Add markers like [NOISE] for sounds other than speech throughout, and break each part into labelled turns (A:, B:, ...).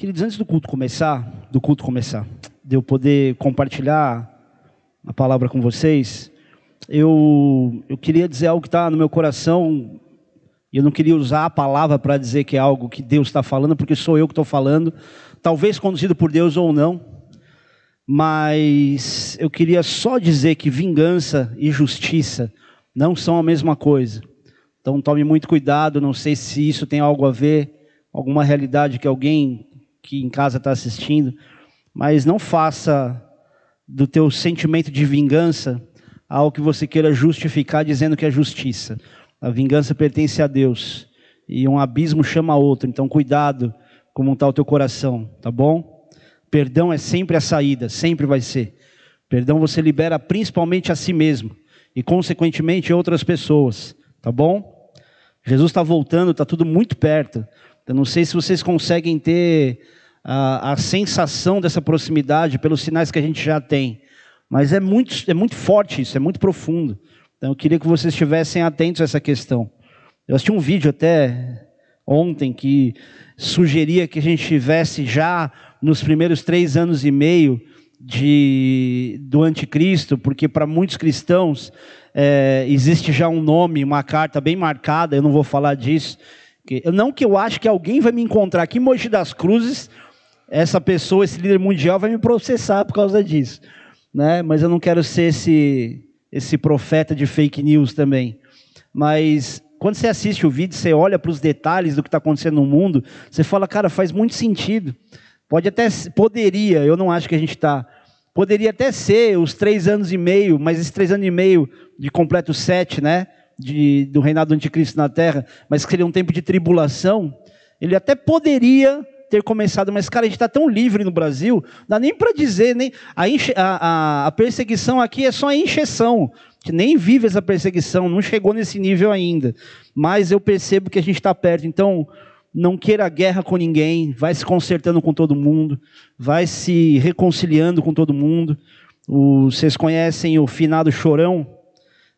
A: Queridos, antes do culto começar, do culto começar, de eu poder compartilhar a palavra com vocês, eu, eu queria dizer algo que está no meu coração, e eu não queria usar a palavra para dizer que é algo que Deus está falando, porque sou eu que estou falando, talvez conduzido por Deus ou não, mas eu queria só dizer que vingança e justiça não são a mesma coisa. Então tome muito cuidado, não sei se isso tem algo a ver, alguma realidade que alguém que em casa está assistindo, mas não faça do teu sentimento de vingança algo que você queira justificar dizendo que é justiça. A vingança pertence a Deus e um abismo chama outro, então cuidado como está o teu coração, tá bom? Perdão é sempre a saída, sempre vai ser. Perdão você libera principalmente a si mesmo e consequentemente outras pessoas, tá bom? Jesus está voltando, está tudo muito perto. Eu não sei se vocês conseguem ter a, a sensação dessa proximidade pelos sinais que a gente já tem. Mas é muito, é muito forte isso, é muito profundo. Então eu queria que vocês estivessem atentos a essa questão. Eu assisti um vídeo até ontem que sugeria que a gente estivesse já nos primeiros três anos e meio de, do anticristo, porque para muitos cristãos é, existe já um nome, uma carta bem marcada, eu não vou falar disso. Não que eu acho que alguém vai me encontrar aqui em Mogi das Cruzes essa pessoa, esse líder mundial, vai me processar por causa disso. Né? Mas eu não quero ser esse, esse profeta de fake news também. Mas quando você assiste o vídeo, você olha para os detalhes do que está acontecendo no mundo, você fala, cara, faz muito sentido. Pode até, poderia, eu não acho que a gente está. Poderia até ser os três anos e meio, mas esses três anos e meio de completo sete, né? De, do reinado do anticristo na terra, mas que seria um tempo de tribulação, ele até poderia ter começado, mas, cara, a gente está tão livre no Brasil, dá nem para dizer, nem a, a, a, a, perseguição aqui é só a encheção, que nem vive essa perseguição, não chegou nesse nível ainda, mas eu percebo que a gente está perto, então não queira guerra com ninguém, vai se consertando com todo mundo, vai se reconciliando com todo mundo. O, vocês conhecem o finado Chorão?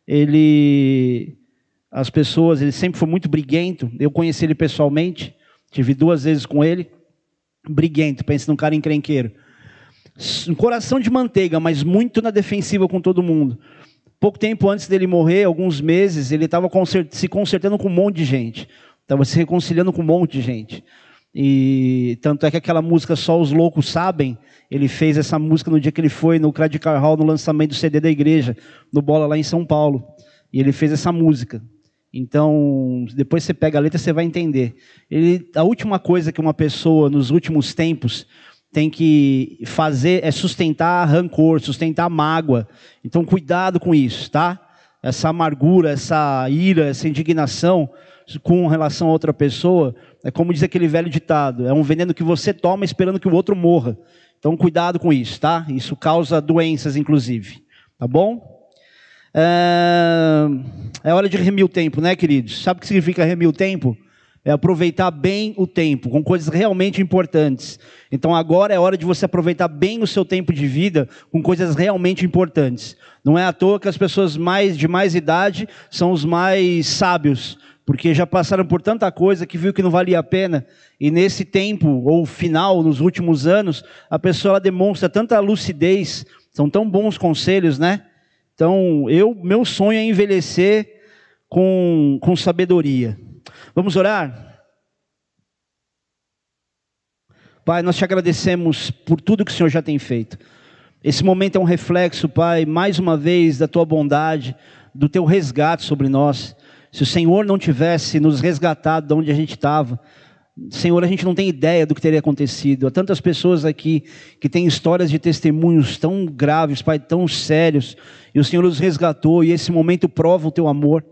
A: Ele, as pessoas, ele sempre foi muito briguento. Eu conheci ele pessoalmente, tive duas vezes com ele briguento, pense num cara encrenqueiro. Um coração de manteiga, mas muito na defensiva com todo mundo. Pouco tempo antes dele morrer, alguns meses, ele estava se consertando com um monte de gente. Estava se reconciliando com um monte de gente. E tanto é que aquela música Só os Loucos Sabem, ele fez essa música no dia que ele foi no Credit Hall no lançamento do CD da igreja, no Bola lá em São Paulo. E ele fez essa música. Então, depois você pega a letra, você vai entender. Ele, a última coisa que uma pessoa nos últimos tempos tem que fazer é sustentar rancor, sustentar mágoa. Então, cuidado com isso, tá? Essa amargura, essa ira, essa indignação com relação a outra pessoa, é como diz aquele velho ditado: é um veneno que você toma esperando que o outro morra. Então, cuidado com isso, tá? Isso causa doenças, inclusive. Tá bom? É, é hora de remir o tempo, né, queridos? Sabe o que significa remir o tempo? É aproveitar bem o tempo, com coisas realmente importantes. Então agora é hora de você aproveitar bem o seu tempo de vida com coisas realmente importantes. Não é à toa que as pessoas mais de mais idade são os mais sábios, porque já passaram por tanta coisa que viu que não valia a pena. E nesse tempo ou final, nos últimos anos, a pessoa demonstra tanta lucidez, são tão bons conselhos, né? Então, eu, meu sonho é envelhecer com, com sabedoria. Vamos orar? Pai, nós te agradecemos por tudo que o Senhor já tem feito. Esse momento é um reflexo, Pai, mais uma vez da tua bondade, do teu resgate sobre nós. Se o Senhor não tivesse nos resgatado de onde a gente estava, Senhor, a gente não tem ideia do que teria acontecido. Há tantas pessoas aqui que têm histórias de testemunhos tão graves, Pai, tão sérios, e o Senhor os resgatou, e esse momento prova o teu amor.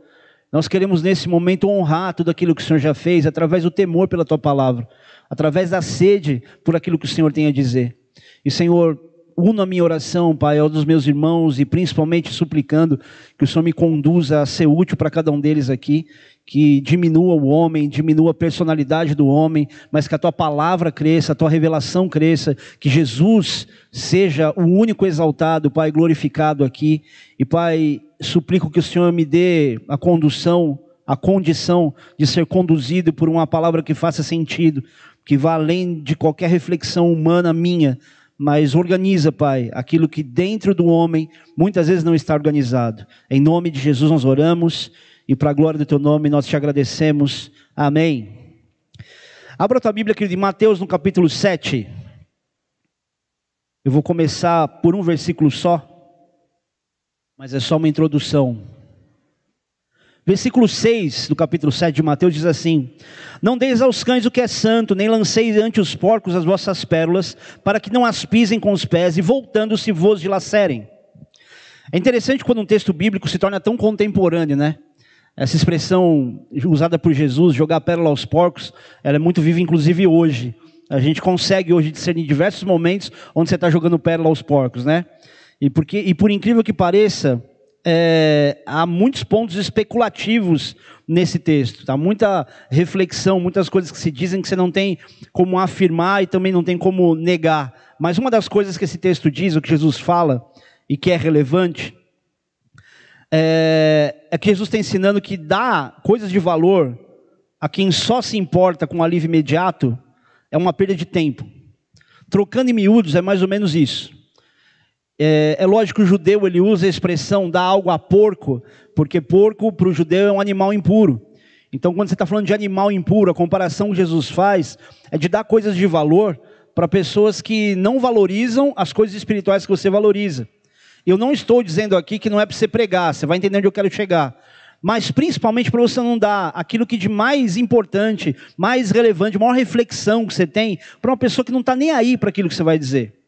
A: Nós queremos nesse momento honrar tudo aquilo que o Senhor já fez, através do temor pela tua palavra, através da sede por aquilo que o Senhor tem a dizer. E, Senhor, uno a minha oração, Pai, aos dos meus irmãos e principalmente suplicando que o Senhor me conduza a ser útil para cada um deles aqui que diminua o homem, diminua a personalidade do homem, mas que a tua palavra cresça, a tua revelação cresça, que Jesus seja o único exaltado, Pai, glorificado aqui. E, Pai, suplico que o Senhor me dê a condução, a condição de ser conduzido por uma palavra que faça sentido, que vá além de qualquer reflexão humana minha, mas organiza, Pai, aquilo que dentro do homem muitas vezes não está organizado. Em nome de Jesus nós oramos e para a glória do teu nome nós te agradecemos. Amém. Abra a tua Bíblia, querido, em Mateus no capítulo 7. Eu vou começar por um versículo só, mas é só uma introdução. Versículo 6 do capítulo 7 de Mateus diz assim: Não deis aos cães o que é santo, nem lanceis ante os porcos as vossas pérolas, para que não as pisem com os pés e voltando-se vos dilacerem. É interessante quando um texto bíblico se torna tão contemporâneo, né? Essa expressão usada por Jesus, jogar pérola aos porcos, ela é muito viva, inclusive hoje. A gente consegue hoje discernir diversos momentos onde você está jogando pérola aos porcos, né? E, porque, e por incrível que pareça, é, há muitos pontos especulativos nesse texto, tá? Muita reflexão, muitas coisas que se dizem que você não tem como afirmar e também não tem como negar. Mas uma das coisas que esse texto diz, o que Jesus fala e que é relevante, é, é que Jesus está ensinando que dá coisas de valor a quem só se importa com alívio imediato é uma perda de tempo. Trocando em miúdos é mais ou menos isso. É, é, lógico que o judeu ele usa a expressão dar algo a porco, porque porco para o judeu é um animal impuro. Então, quando você está falando de animal impuro, a comparação que Jesus faz é de dar coisas de valor para pessoas que não valorizam as coisas espirituais que você valoriza. Eu não estou dizendo aqui que não é para você pregar, você vai entender onde eu quero chegar. Mas principalmente para você não dar aquilo que de mais importante, mais relevante, maior reflexão que você tem para uma pessoa que não está nem aí para aquilo que você vai dizer.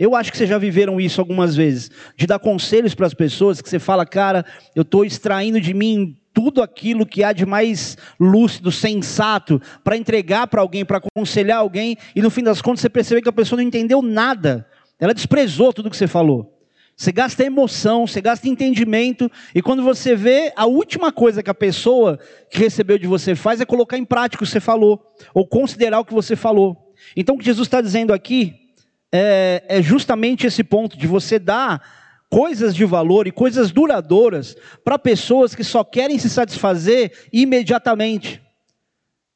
A: Eu acho que vocês já viveram isso algumas vezes, de dar conselhos para as pessoas que você fala, cara, eu estou extraindo de mim tudo aquilo que há de mais lúcido, sensato, para entregar para alguém, para aconselhar alguém, e no fim das contas você percebe que a pessoa não entendeu nada, ela desprezou tudo que você falou. Você gasta emoção, você gasta entendimento, e quando você vê, a última coisa que a pessoa que recebeu de você faz é colocar em prática o que você falou, ou considerar o que você falou. Então o que Jesus está dizendo aqui é, é justamente esse ponto de você dar coisas de valor e coisas duradouras para pessoas que só querem se satisfazer imediatamente.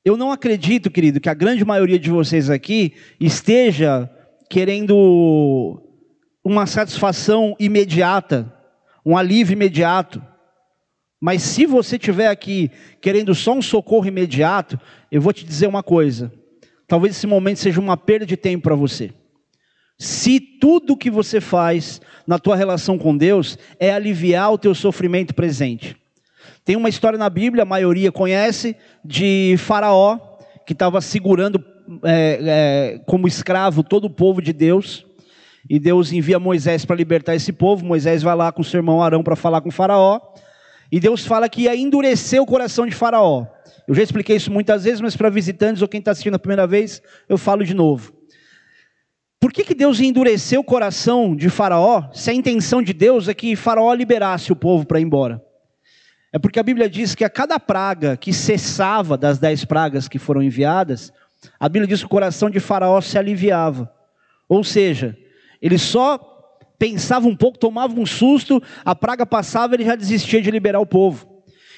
A: Eu não acredito, querido, que a grande maioria de vocês aqui esteja querendo uma satisfação imediata, um alívio imediato. Mas se você estiver aqui querendo só um socorro imediato, eu vou te dizer uma coisa: talvez esse momento seja uma perda de tempo para você. Se tudo que você faz na tua relação com Deus é aliviar o teu sofrimento presente. Tem uma história na Bíblia, a maioria conhece, de Faraó, que estava segurando é, é, como escravo todo o povo de Deus. E Deus envia Moisés para libertar esse povo. Moisés vai lá com seu irmão Arão para falar com Faraó. E Deus fala que ia endurecer o coração de Faraó. Eu já expliquei isso muitas vezes, mas para visitantes ou quem está assistindo a primeira vez, eu falo de novo. Por que, que Deus endureceu o coração de Faraó, se a intenção de Deus é que Faraó liberasse o povo para ir embora? É porque a Bíblia diz que a cada praga que cessava das dez pragas que foram enviadas, a Bíblia diz que o coração de Faraó se aliviava. Ou seja, ele só pensava um pouco, tomava um susto, a praga passava, ele já desistia de liberar o povo.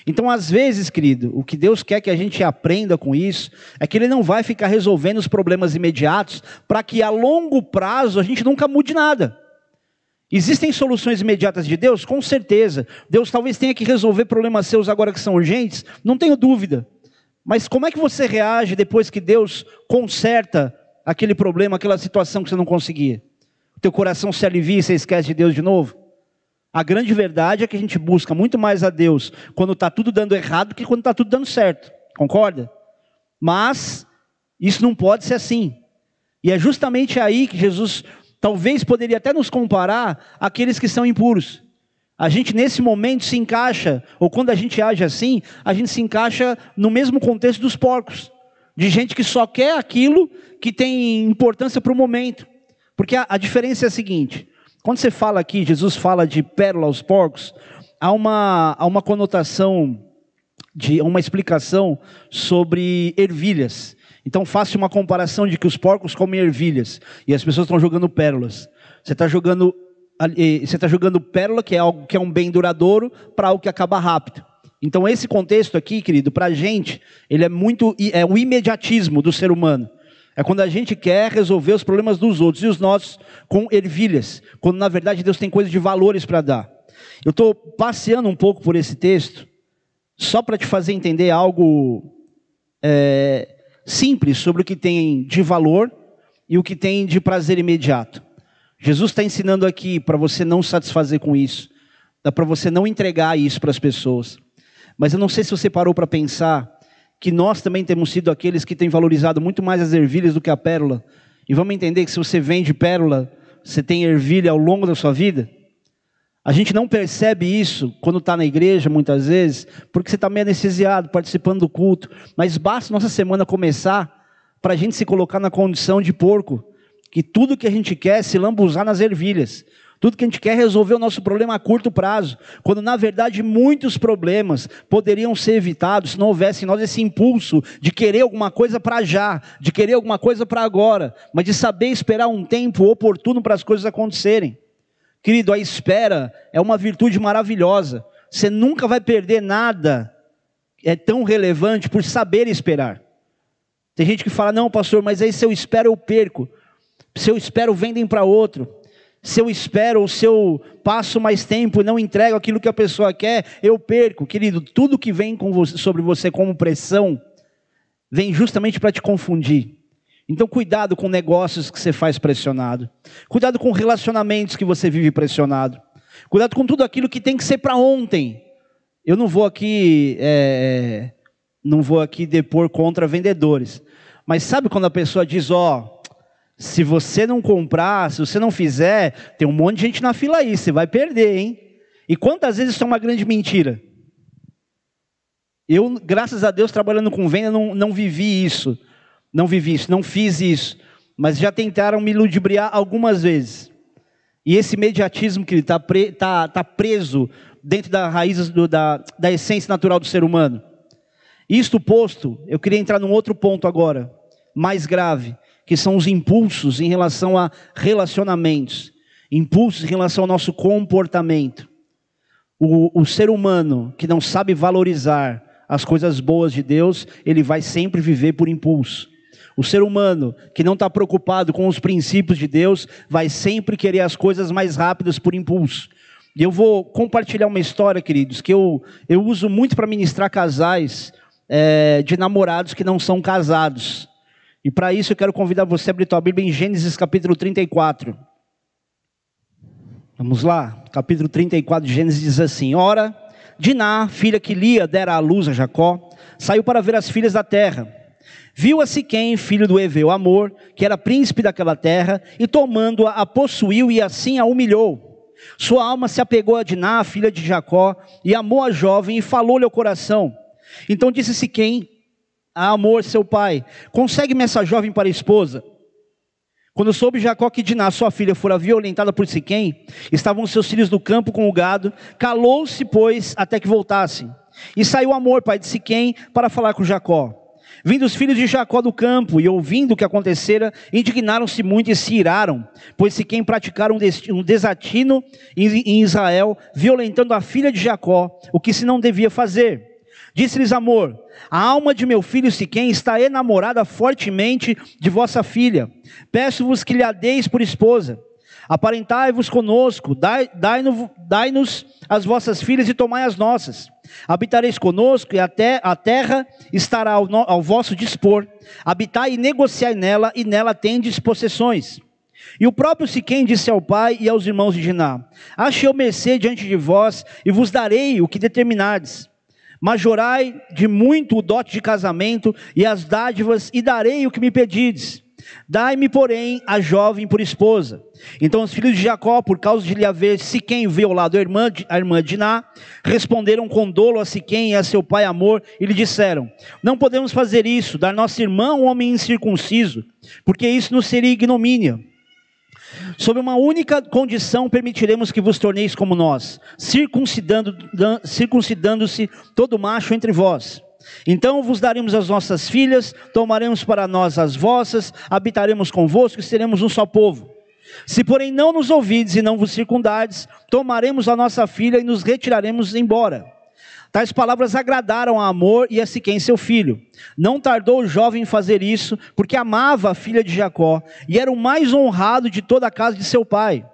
A: Então, às vezes, querido, o que Deus quer que a gente aprenda com isso é que Ele não vai ficar resolvendo os problemas imediatos para que a longo prazo a gente nunca mude nada. Existem soluções imediatas de Deus? Com certeza. Deus talvez tenha que resolver problemas seus agora que são urgentes, não tenho dúvida. Mas como é que você reage depois que Deus conserta aquele problema, aquela situação que você não conseguia? O teu coração se alivia e você esquece de Deus de novo? A grande verdade é que a gente busca muito mais a Deus quando está tudo dando errado do que quando está tudo dando certo. Concorda? Mas isso não pode ser assim. E é justamente aí que Jesus talvez poderia até nos comparar àqueles que são impuros. A gente nesse momento se encaixa, ou quando a gente age assim, a gente se encaixa no mesmo contexto dos porcos, de gente que só quer aquilo que tem importância para o momento. Porque a, a diferença é a seguinte: quando você fala aqui, Jesus fala de pérola aos porcos, há uma, há uma conotação, de uma explicação sobre ervilhas. Então faça uma comparação de que os porcos comem ervilhas e as pessoas estão jogando pérolas. Você está jogando, você está jogando pérola, que é algo que é um bem duradouro, para algo que acaba rápido. Então esse contexto aqui, querido, para a gente, ele é muito é o imediatismo do ser humano. É quando a gente quer resolver os problemas dos outros e os nossos com ervilhas, quando na verdade Deus tem coisas de valores para dar. Eu estou passeando um pouco por esse texto, só para te fazer entender algo é, simples sobre o que tem de valor e o que tem de prazer imediato. Jesus está ensinando aqui para você não satisfazer com isso, dá para você não entregar isso para as pessoas. Mas eu não sei se você parou para pensar que nós também temos sido aqueles que têm valorizado muito mais as ervilhas do que a pérola. E vamos entender que se você vende pérola, você tem ervilha ao longo da sua vida. A gente não percebe isso quando está na igreja, muitas vezes, porque você está meio anestesiado, participando do culto. Mas basta nossa semana começar para a gente se colocar na condição de porco, que tudo que a gente quer é se lambuzar nas ervilhas. Tudo que a gente quer é resolver o nosso problema a curto prazo, quando na verdade muitos problemas poderiam ser evitados se não houvesse em nós esse impulso de querer alguma coisa para já, de querer alguma coisa para agora, mas de saber esperar um tempo oportuno para as coisas acontecerem. Querido, a espera é uma virtude maravilhosa. Você nunca vai perder nada é tão relevante por saber esperar. Tem gente que fala: "Não, pastor, mas aí se eu espero eu perco. Se eu espero vendem para outro se eu espero ou se eu passo mais tempo e não entrego aquilo que a pessoa quer, eu perco. Querido, tudo que vem você, sobre você como pressão, vem justamente para te confundir. Então, cuidado com negócios que você faz pressionado. Cuidado com relacionamentos que você vive pressionado. Cuidado com tudo aquilo que tem que ser para ontem. Eu não vou aqui, é, não vou aqui depor contra vendedores. Mas sabe quando a pessoa diz, ó, oh, se você não comprar, se você não fizer, tem um monte de gente na fila aí, você vai perder, hein? E quantas vezes isso é uma grande mentira? Eu, graças a Deus, trabalhando com venda, não, não vivi isso. Não vivi isso, não fiz isso. Mas já tentaram me ludibriar algumas vezes. E esse mediatismo que está pre, tá, tá preso dentro da raiz do, da, da essência natural do ser humano. Isto posto, eu queria entrar num outro ponto agora, mais grave que são os impulsos em relação a relacionamentos, impulsos em relação ao nosso comportamento. O, o ser humano que não sabe valorizar as coisas boas de Deus, ele vai sempre viver por impulso. O ser humano que não está preocupado com os princípios de Deus, vai sempre querer as coisas mais rápidas por impulso. E eu vou compartilhar uma história, queridos, que eu, eu uso muito para ministrar casais é, de namorados que não são casados. E para isso eu quero convidar você a abrir tua Bíblia em Gênesis capítulo 34. Vamos lá, capítulo 34 de Gênesis diz assim: Ora, Diná, filha que Lia dera à luz a Jacó, saiu para ver as filhas da terra. Viu a Siquém, filho do Eveu Amor, que era príncipe daquela terra, e tomando-a, a possuiu e assim a humilhou. Sua alma se apegou a Diná, filha de Jacó, e amou a jovem e falou-lhe ao coração. Então disse Siquém: a Amor, seu pai, consegue-me essa jovem para esposa? Quando soube Jacó que Diná, sua filha, fora violentada por Siquém, estavam seus filhos no campo com o gado, calou-se, pois, até que voltassem. E saiu Amor, pai de Siquém, para falar com Jacó. Vindo os filhos de Jacó do campo e ouvindo o que acontecera, indignaram-se muito e se iraram, pois Siquém praticaram um desatino em Israel, violentando a filha de Jacó, o que se não devia fazer. Disse-lhes Amor: A alma de meu filho Siquém está enamorada fortemente de vossa filha. Peço-vos que lhe a deis por esposa. Aparentai-vos conosco, dai-nos dai as vossas filhas e tomai as nossas. Habitareis conosco e até a terra estará ao, no, ao vosso dispor. Habitai e negociai nela, e nela tendes possessões. E o próprio Siquém disse ao pai e aos irmãos de Diná: Achei eu mercê diante de vós, e vos darei o que determinades. Majorai de muito o dote de casamento e as dádivas, e darei o que me pedides. Dai-me, porém, a jovem por esposa. Então os filhos de Jacó, por causa de lhe haver Siquém violado a irmã, a irmã Diná, responderam com dolo a Siquém e a seu pai Amor, e lhe disseram: Não podemos fazer isso, dar nossa irmã um homem incircunciso, porque isso nos seria ignomínia. Sob uma única condição permitiremos que vos torneis como nós, circuncidando-se circuncidando todo macho entre vós. Então vos daremos as nossas filhas, tomaremos para nós as vossas, habitaremos convosco e seremos um só povo. Se porém não nos ouvides e não vos circundardes, tomaremos a nossa filha e nos retiraremos embora. Tais palavras agradaram a Amor e a Siquém, seu filho. Não tardou o jovem em fazer isso, porque amava a filha de Jacó e era o mais honrado de toda a casa de seu pai.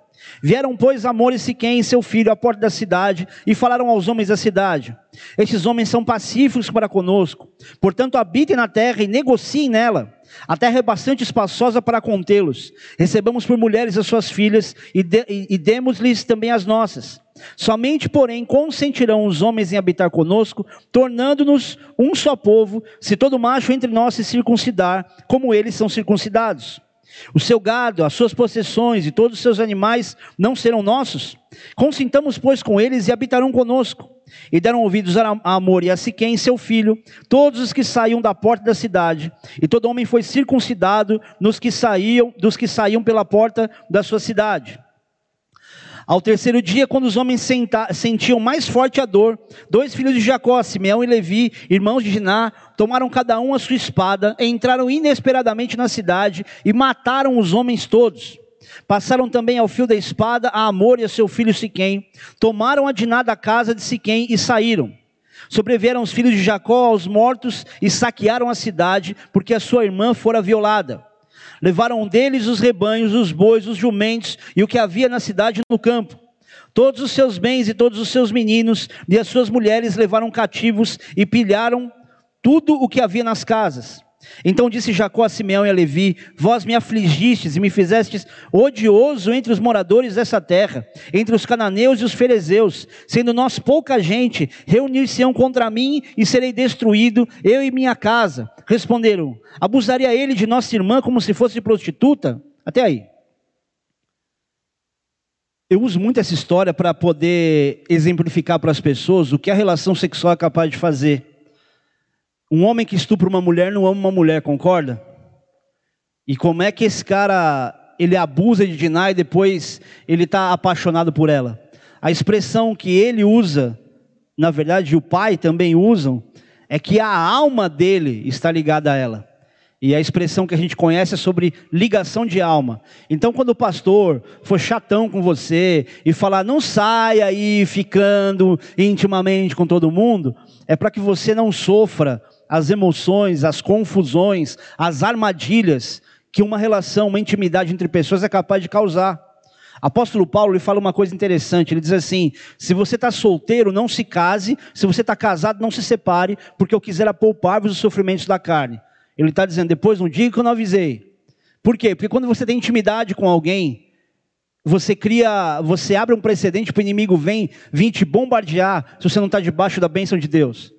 A: Vieram, pois, Amor e Siquém, seu filho, à porta da cidade e falaram aos homens da cidade: Estes homens são pacíficos para conosco, portanto, habitem na terra e negociem nela. A terra é bastante espaçosa para contê-los. Recebamos por mulheres as suas filhas e, de, e demos-lhes também as nossas. Somente, porém, consentirão os homens em habitar conosco, tornando-nos um só povo, se todo macho entre nós se circuncidar, como eles são circuncidados. O seu gado, as suas possessões e todos os seus animais não serão nossos. Consintamos, pois, com eles e habitarão conosco. E deram ouvidos a Amor e a Siquém, seu filho, todos os que saíam da porta da cidade. E todo homem foi circuncidado nos que saíam, dos que saíam pela porta da sua cidade. Ao terceiro dia, quando os homens senta, sentiam mais forte a dor, dois filhos de Jacó, Simeão e Levi, irmãos de Diná, tomaram cada um a sua espada, entraram inesperadamente na cidade e mataram os homens todos. Passaram também ao fio da espada a Amor e a seu filho Siquém, tomaram a Diná da casa de Siquém e saíram. Sobrevieram os filhos de Jacó aos mortos e saquearam a cidade, porque a sua irmã fora violada. Levaram deles os rebanhos, os bois, os jumentos e o que havia na cidade no campo. Todos os seus bens e todos os seus meninos e as suas mulheres levaram cativos e pilharam tudo o que havia nas casas. Então disse Jacó a Simeão e a Levi: Vós me afligistes e me fizestes odioso entre os moradores dessa terra, entre os cananeus e os ferezeus, sendo nós pouca gente, reunir-se-ão contra mim e serei destruído, eu e minha casa. Responderam: Abusaria ele de nossa irmã como se fosse prostituta? Até aí. Eu uso muito essa história para poder exemplificar para as pessoas o que a relação sexual é capaz de fazer. Um homem que estupra uma mulher não ama uma mulher, concorda? E como é que esse cara ele abusa de Diná e depois ele está apaixonado por ela? A expressão que ele usa, na verdade, o pai também usam, é que a alma dele está ligada a ela. E a expressão que a gente conhece é sobre ligação de alma. Então, quando o pastor for chatão com você e falar, não saia aí ficando intimamente com todo mundo, é para que você não sofra as emoções, as confusões, as armadilhas que uma relação, uma intimidade entre pessoas é capaz de causar. Apóstolo Paulo ele fala uma coisa interessante. Ele diz assim: se você está solteiro, não se case. Se você está casado, não se separe, porque eu quisera poupar-vos os sofrimentos da carne. Ele está dizendo depois não diga que eu não avisei. Por quê? Porque quando você tem intimidade com alguém, você cria, você abre um precedente para o inimigo vem vir te bombardear se você não está debaixo da bênção de Deus.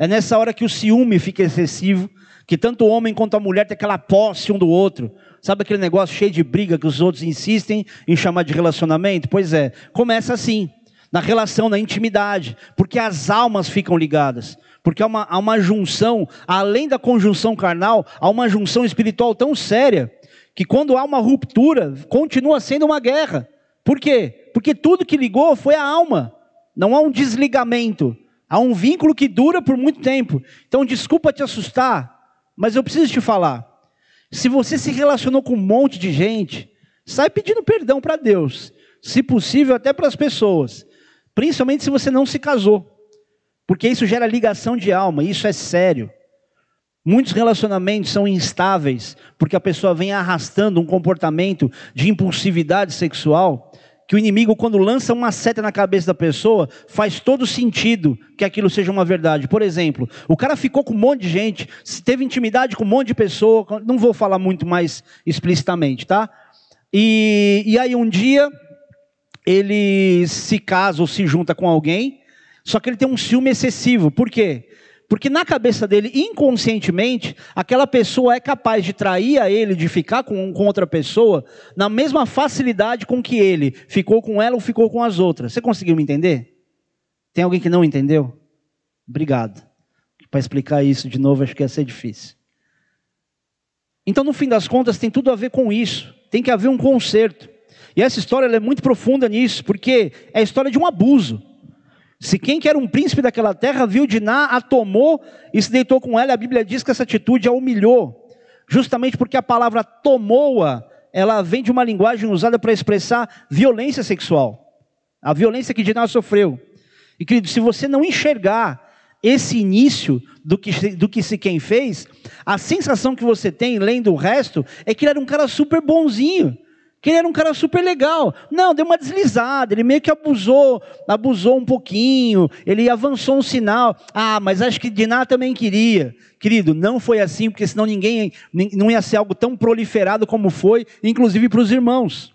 A: É nessa hora que o ciúme fica excessivo, que tanto o homem quanto a mulher tem aquela posse um do outro. Sabe aquele negócio cheio de briga que os outros insistem em chamar de relacionamento? Pois é, começa assim, na relação, na intimidade, porque as almas ficam ligadas. Porque há uma, há uma junção, além da conjunção carnal, há uma junção espiritual tão séria, que quando há uma ruptura, continua sendo uma guerra. Por quê? Porque tudo que ligou foi a alma, não há um desligamento. Há um vínculo que dura por muito tempo. Então, desculpa te assustar, mas eu preciso te falar. Se você se relacionou com um monte de gente, sai pedindo perdão para Deus. Se possível, até para as pessoas. Principalmente se você não se casou. Porque isso gera ligação de alma, isso é sério. Muitos relacionamentos são instáveis, porque a pessoa vem arrastando um comportamento de impulsividade sexual que o inimigo, quando lança uma seta na cabeça da pessoa, faz todo sentido que aquilo seja uma verdade. Por exemplo, o cara ficou com um monte de gente, teve intimidade com um monte de pessoa, não vou falar muito mais explicitamente, tá? E, e aí um dia ele se casa ou se junta com alguém, só que ele tem um ciúme excessivo. Por quê? Porque na cabeça dele, inconscientemente, aquela pessoa é capaz de trair a ele, de ficar com, com outra pessoa, na mesma facilidade com que ele ficou com ela ou ficou com as outras. Você conseguiu me entender? Tem alguém que não entendeu? Obrigado. Para explicar isso de novo, acho que ia ser difícil. Então, no fim das contas, tem tudo a ver com isso. Tem que haver um conserto. E essa história é muito profunda nisso, porque é a história de um abuso. Se quem que era um príncipe daquela terra viu Diná, a tomou e se deitou com ela, a Bíblia diz que essa atitude a humilhou, justamente porque a palavra tomou-a, ela vem de uma linguagem usada para expressar violência sexual, a violência que Diná sofreu. E querido, se você não enxergar esse início do que, do que se quem fez, a sensação que você tem lendo o resto é que ele era um cara super bonzinho, que ele era um cara super legal. Não, deu uma deslizada, ele meio que abusou, abusou um pouquinho, ele avançou um sinal. Ah, mas acho que Diná também queria. Querido, não foi assim, porque senão ninguém, não ia ser algo tão proliferado como foi, inclusive para os irmãos.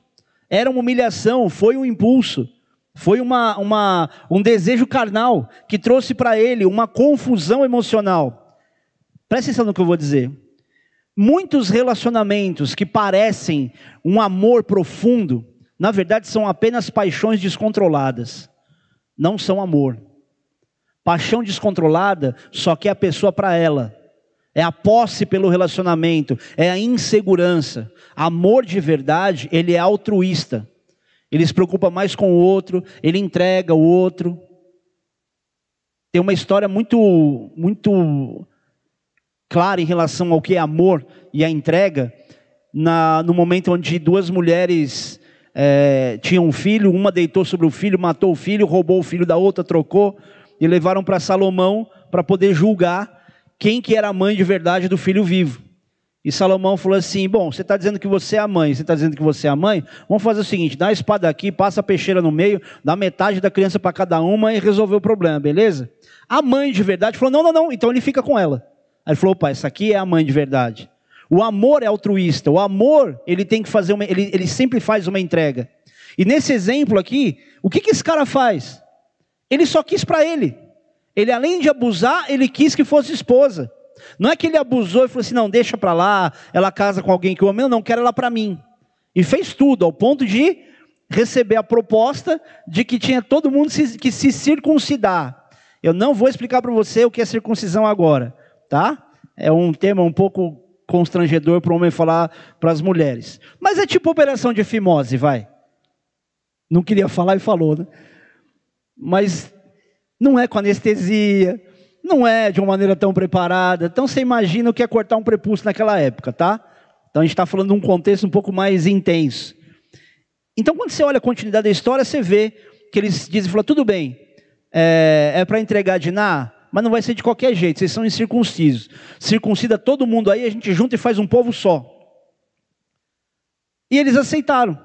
A: Era uma humilhação, foi um impulso. Foi uma, uma, um desejo carnal que trouxe para ele uma confusão emocional. Presta atenção no que eu vou dizer. Muitos relacionamentos que parecem um amor profundo, na verdade são apenas paixões descontroladas. Não são amor. Paixão descontrolada só quer a pessoa para ela. É a posse pelo relacionamento, é a insegurança. Amor de verdade, ele é altruísta. Ele se preocupa mais com o outro, ele entrega o outro. Tem uma história muito, muito clara em relação ao que é amor e a entrega, na, no momento onde duas mulheres é, tinham um filho, uma deitou sobre o filho, matou o filho, roubou o filho da outra, trocou, e levaram para Salomão para poder julgar quem que era a mãe de verdade do filho vivo. E Salomão falou assim: Bom, você está dizendo que você é a mãe, você está dizendo que você é a mãe? Vamos fazer o seguinte: dá a espada aqui, passa a peixeira no meio, dá metade da criança para cada uma e resolveu o problema, beleza? A mãe de verdade falou: Não, não, não, então ele fica com ela. Ele falou: Pai, essa aqui é a mãe de verdade. O amor é altruísta, o amor, ele tem que fazer uma, ele, ele sempre faz uma entrega. E nesse exemplo aqui, o que, que esse cara faz? Ele só quis para ele. Ele, além de abusar, ele quis que fosse esposa. Não é que ele abusou e falou assim: não, deixa para lá, ela casa com alguém que eu amo, eu não quero ela para mim. E fez tudo, ao ponto de receber a proposta de que tinha todo mundo que se circuncidar. Eu não vou explicar para você o que é circuncisão agora, tá? É um tema um pouco constrangedor para o homem falar para as mulheres. Mas é tipo operação de fimose, vai. Não queria falar e falou, né? Mas não é com anestesia, não é de uma maneira tão preparada. Então você imagina o que é cortar um prepúcio naquela época, tá? Então a gente está falando de um contexto um pouco mais intenso. Então quando você olha a continuidade da história, você vê que eles dizem, fala, tudo bem, é, é para entregar Diná, mas não vai ser de qualquer jeito, vocês são incircuncisos. Circuncida todo mundo aí, a gente junta e faz um povo só. E eles aceitaram.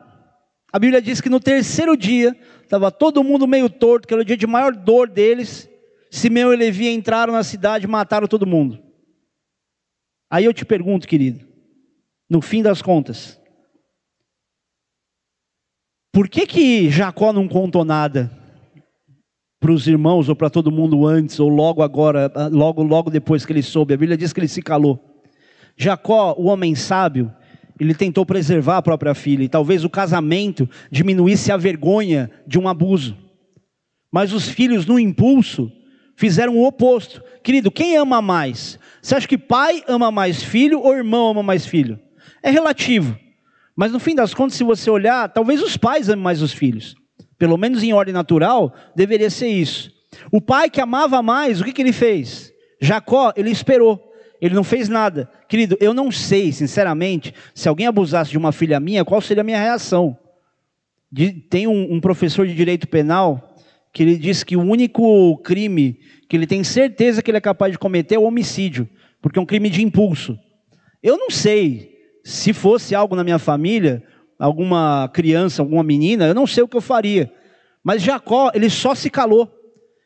A: A Bíblia diz que no terceiro dia, estava todo mundo meio torto, que era o dia de maior dor deles, Simeão e Levi entraram na cidade e mataram todo mundo. Aí eu te pergunto, querido, no fim das contas, por que que Jacó não contou nada para os irmãos ou para todo mundo antes ou logo agora, logo logo depois que ele soube? A Bíblia diz que ele se calou. Jacó, o homem sábio, ele tentou preservar a própria filha e talvez o casamento diminuísse a vergonha de um abuso. Mas os filhos, no impulso, fizeram o oposto. Querido, quem ama mais? Você acha que pai ama mais filho ou irmão ama mais filho? É relativo. Mas no fim das contas, se você olhar, talvez os pais amem mais os filhos. Pelo menos em ordem natural, deveria ser isso. O pai que amava mais, o que, que ele fez? Jacó, ele esperou. Ele não fez nada. Querido, eu não sei, sinceramente, se alguém abusasse de uma filha minha, qual seria a minha reação. De, tem um, um professor de direito penal que ele diz que o único crime que ele tem certeza que ele é capaz de cometer é o homicídio, porque é um crime de impulso. Eu não sei se fosse algo na minha família, alguma criança, alguma menina, eu não sei o que eu faria. Mas Jacó, ele só se calou.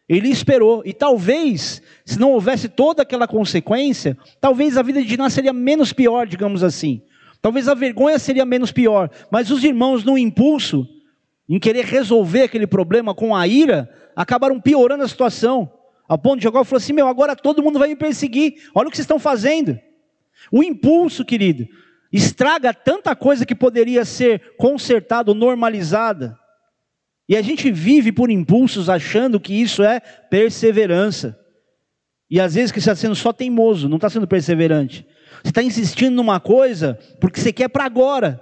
A: Ele esperou. E talvez, se não houvesse toda aquela consequência, talvez a vida de Diná seria menos pior, digamos assim. Talvez a vergonha seria menos pior. Mas os irmãos, no impulso, em querer resolver aquele problema com a ira, acabaram piorando a situação. Ao ponto de Jacó falou assim: Meu, agora todo mundo vai me perseguir, olha o que vocês estão fazendo. O impulso, querido, estraga tanta coisa que poderia ser consertada, normalizada. E a gente vive por impulsos achando que isso é perseverança. E às vezes que você está sendo só teimoso, não está sendo perseverante. Você está insistindo numa coisa porque você quer para agora.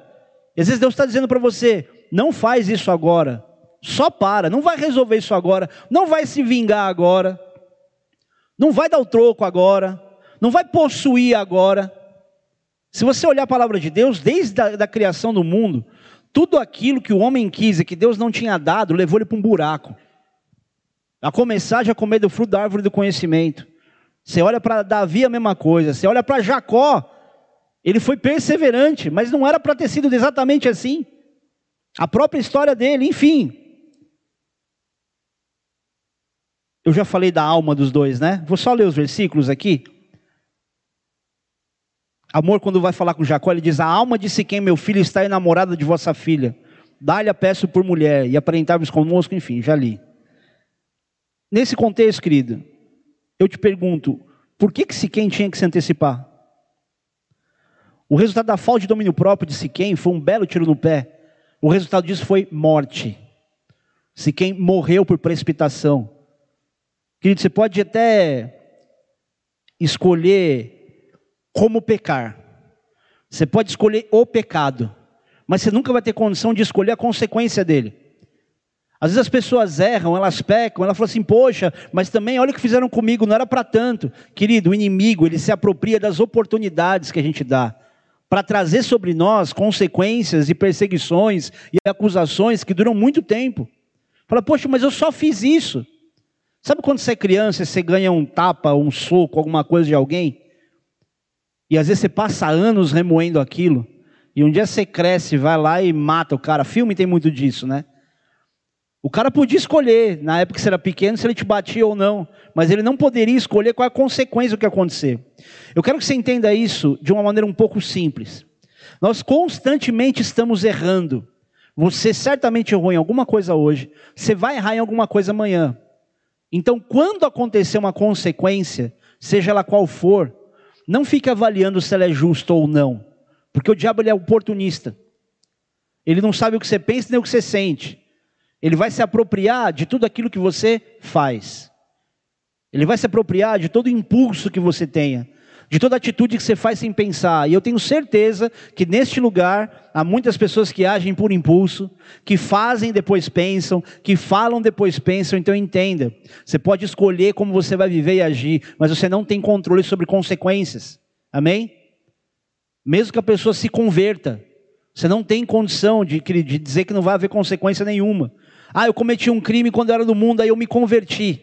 A: E às vezes Deus está dizendo para você: não faz isso agora. Só para, não vai resolver isso agora, não vai se vingar agora, não vai dar o troco agora, não vai possuir agora. Se você olhar a palavra de Deus, desde a da criação do mundo, tudo aquilo que o homem quis e que Deus não tinha dado, levou ele para um buraco. A começar já comer do fruto da árvore do conhecimento. Você olha para Davi a mesma coisa. Você olha para Jacó. Ele foi perseverante, mas não era para ter sido exatamente assim. A própria história dele, enfim. Eu já falei da alma dos dois, né? Vou só ler os versículos aqui. Amor, quando vai falar com Jacó, ele diz: A alma de Siquém, meu filho, está enamorada de vossa filha. Dá-lhe a peça por mulher e aparentar-vos conosco, enfim, já li. Nesse contexto, querido, eu te pergunto: por que, que Siquém tinha que se antecipar? O resultado da falta de domínio próprio de Siquém foi um belo tiro no pé. O resultado disso foi morte. Siquém morreu por precipitação. Querido, você pode até escolher como pecar. Você pode escolher o pecado, mas você nunca vai ter condição de escolher a consequência dele. Às vezes as pessoas erram, elas pecam, elas falam assim, poxa, mas também olha o que fizeram comigo, não era para tanto. Querido, o inimigo, ele se apropria das oportunidades que a gente dá para trazer sobre nós consequências e perseguições e acusações que duram muito tempo. Fala, poxa, mas eu só fiz isso. Sabe quando você é criança você ganha um tapa, um soco, alguma coisa de alguém? E às vezes você passa anos remoendo aquilo. E um dia você cresce, vai lá e mata o cara. Filme tem muito disso, né? O cara podia escolher, na época que você era pequeno, se ele te batia ou não. Mas ele não poderia escolher qual é a consequência do que acontecer. Eu quero que você entenda isso de uma maneira um pouco simples. Nós constantemente estamos errando. Você certamente errou em alguma coisa hoje. Você vai errar em alguma coisa amanhã. Então, quando acontecer uma consequência, seja ela qual for, não fique avaliando se ela é justa ou não, porque o diabo ele é oportunista. Ele não sabe o que você pensa nem o que você sente. Ele vai se apropriar de tudo aquilo que você faz. Ele vai se apropriar de todo impulso que você tenha de toda atitude que você faz sem pensar. E eu tenho certeza que neste lugar há muitas pessoas que agem por impulso, que fazem depois pensam, que falam depois pensam. Então entenda, você pode escolher como você vai viver e agir, mas você não tem controle sobre consequências. Amém? Mesmo que a pessoa se converta, você não tem condição de, de dizer que não vai haver consequência nenhuma. Ah, eu cometi um crime quando eu era do mundo, aí eu me converti.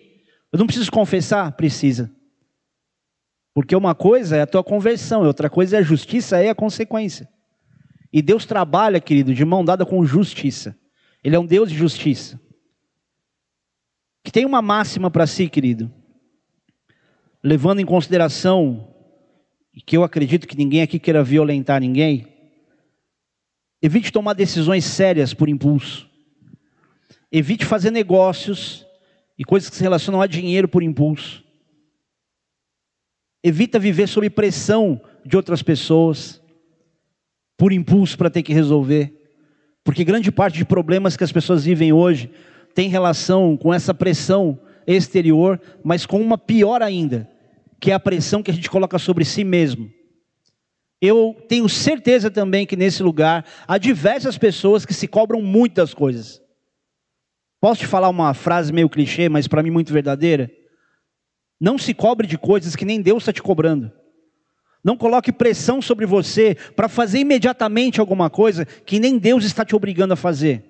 A: Eu não preciso confessar? Precisa. Porque uma coisa é a tua conversão, outra coisa é a justiça, é a consequência. E Deus trabalha, querido, de mão dada com justiça. Ele é um Deus de justiça. Que tem uma máxima para si, querido. Levando em consideração, que eu acredito que ninguém aqui queira violentar ninguém, evite tomar decisões sérias por impulso. Evite fazer negócios e coisas que se relacionam a dinheiro por impulso. Evita viver sob pressão de outras pessoas, por impulso para ter que resolver. Porque grande parte de problemas que as pessoas vivem hoje tem relação com essa pressão exterior, mas com uma pior ainda, que é a pressão que a gente coloca sobre si mesmo. Eu tenho certeza também que nesse lugar há diversas pessoas que se cobram muitas coisas. Posso te falar uma frase meio clichê, mas para mim muito verdadeira? Não se cobre de coisas que nem Deus está te cobrando. Não coloque pressão sobre você para fazer imediatamente alguma coisa que nem Deus está te obrigando a fazer.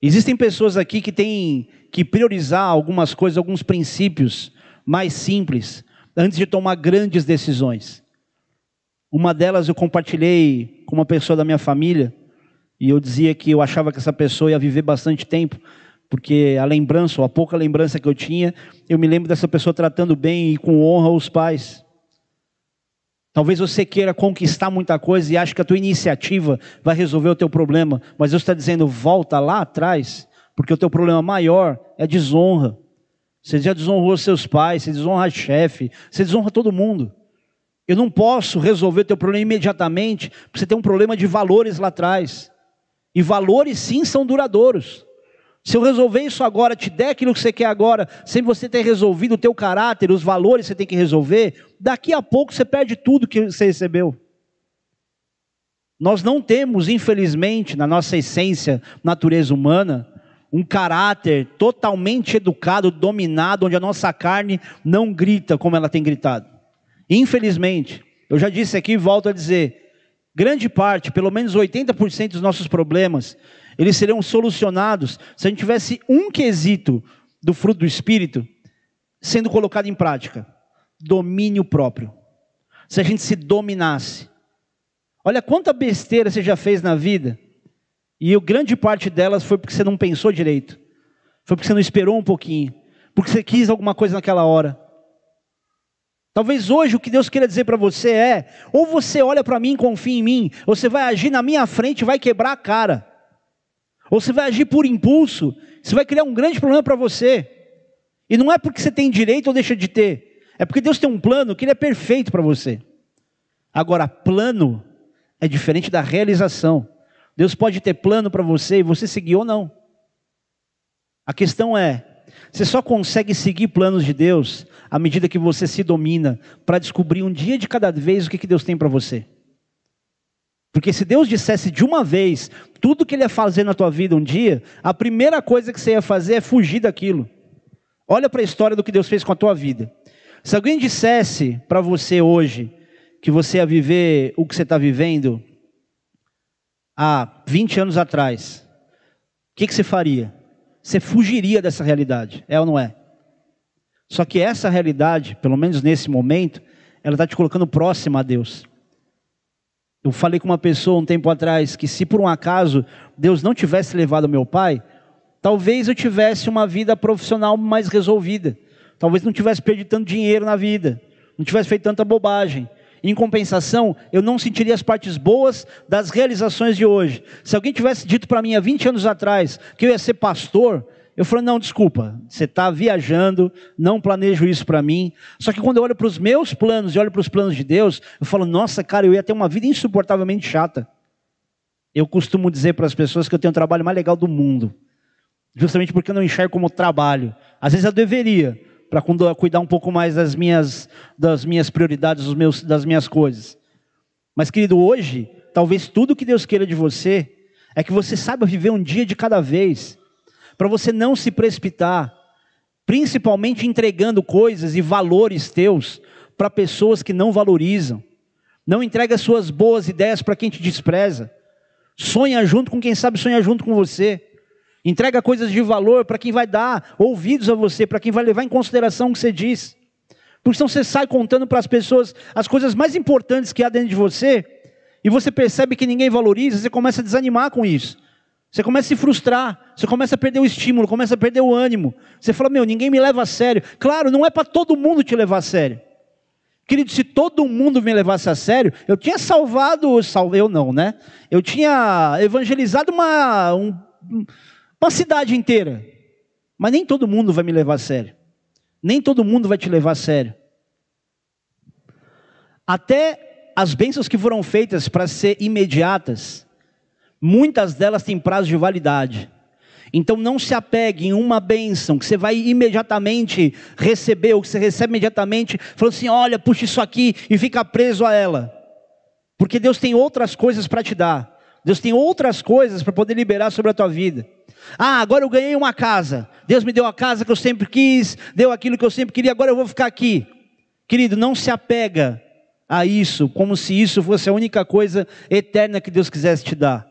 A: Existem pessoas aqui que têm que priorizar algumas coisas, alguns princípios mais simples, antes de tomar grandes decisões. Uma delas eu compartilhei com uma pessoa da minha família, e eu dizia que eu achava que essa pessoa ia viver bastante tempo, porque a lembrança, ou a pouca lembrança que eu tinha, eu me lembro dessa pessoa tratando bem e com honra os pais. Talvez você queira conquistar muita coisa e ache que a tua iniciativa vai resolver o teu problema, mas Deus está dizendo, volta lá atrás, porque o teu problema maior é desonra. Você já desonrou seus pais, você desonra chefe, você desonra todo mundo. Eu não posso resolver o teu problema imediatamente, porque você tem um problema de valores lá atrás. E valores sim são duradouros. Se eu resolver isso agora, te der aquilo que você quer agora, sem você ter resolvido o teu caráter, os valores que você tem que resolver, daqui a pouco você perde tudo que você recebeu. Nós não temos, infelizmente, na nossa essência, natureza humana, um caráter totalmente educado, dominado, onde a nossa carne não grita como ela tem gritado. Infelizmente, eu já disse aqui e volto a dizer, grande parte, pelo menos 80% dos nossos problemas, eles seriam solucionados se a gente tivesse um quesito do fruto do Espírito sendo colocado em prática: domínio próprio. Se a gente se dominasse. Olha quanta besteira você já fez na vida, e grande parte delas foi porque você não pensou direito, foi porque você não esperou um pouquinho, porque você quis alguma coisa naquela hora. Talvez hoje o que Deus queira dizer para você é: ou você olha para mim, confia em mim, ou você vai agir na minha frente e vai quebrar a cara. Ou você vai agir por impulso, você vai criar um grande problema para você. E não é porque você tem direito ou deixa de ter, é porque Deus tem um plano que ele é perfeito para você. Agora, plano é diferente da realização. Deus pode ter plano para você e você seguir ou não. A questão é, você só consegue seguir planos de Deus à medida que você se domina para descobrir um dia de cada vez o que Deus tem para você. Porque se Deus dissesse de uma vez tudo que Ele ia fazer na tua vida um dia, a primeira coisa que você ia fazer é fugir daquilo. Olha para a história do que Deus fez com a tua vida. Se alguém dissesse para você hoje que você ia viver o que você está vivendo há 20 anos atrás, o que, que você faria? Você fugiria dessa realidade, é ou não é? Só que essa realidade, pelo menos nesse momento, ela está te colocando próxima a Deus. Eu falei com uma pessoa um tempo atrás que se por um acaso Deus não tivesse levado meu pai, talvez eu tivesse uma vida profissional mais resolvida. Talvez não tivesse perdido tanto dinheiro na vida, não tivesse feito tanta bobagem. Em compensação, eu não sentiria as partes boas das realizações de hoje. Se alguém tivesse dito para mim há 20 anos atrás que eu ia ser pastor, eu falei, não, desculpa, você está viajando, não planejo isso para mim. Só que quando eu olho para os meus planos e olho para os planos de Deus, eu falo, nossa, cara, eu ia ter uma vida insuportavelmente chata. Eu costumo dizer para as pessoas que eu tenho o trabalho mais legal do mundo, justamente porque eu não enxergo como trabalho. Às vezes eu deveria, para cuidar um pouco mais das minhas, das minhas prioridades, dos meus, das minhas coisas. Mas, querido, hoje, talvez tudo que Deus queira de você é que você saiba viver um dia de cada vez para você não se precipitar, principalmente entregando coisas e valores teus para pessoas que não valorizam. Não entrega suas boas ideias para quem te despreza. Sonha junto com quem sabe sonhar junto com você. Entrega coisas de valor para quem vai dar ouvidos a você, para quem vai levar em consideração o que você diz. Porque senão você sai contando para as pessoas as coisas mais importantes que há dentro de você, e você percebe que ninguém valoriza, você começa a desanimar com isso. Você começa a se frustrar, você começa a perder o estímulo, começa a perder o ânimo. Você fala, meu, ninguém me leva a sério. Claro, não é para todo mundo te levar a sério. Querido, se todo mundo me levasse a sério, eu tinha salvado, salve eu não, né? Eu tinha evangelizado uma, um, uma cidade inteira. Mas nem todo mundo vai me levar a sério. Nem todo mundo vai te levar a sério. Até as bênçãos que foram feitas para ser imediatas, Muitas delas têm prazo de validade. Então não se apegue em uma bênção que você vai imediatamente receber, ou que você recebe imediatamente, falando assim: olha, puxa isso aqui e fica preso a ela. Porque Deus tem outras coisas para te dar. Deus tem outras coisas para poder liberar sobre a tua vida. Ah, agora eu ganhei uma casa. Deus me deu a casa que eu sempre quis, deu aquilo que eu sempre queria, agora eu vou ficar aqui. Querido, não se apega a isso como se isso fosse a única coisa eterna que Deus quisesse te dar.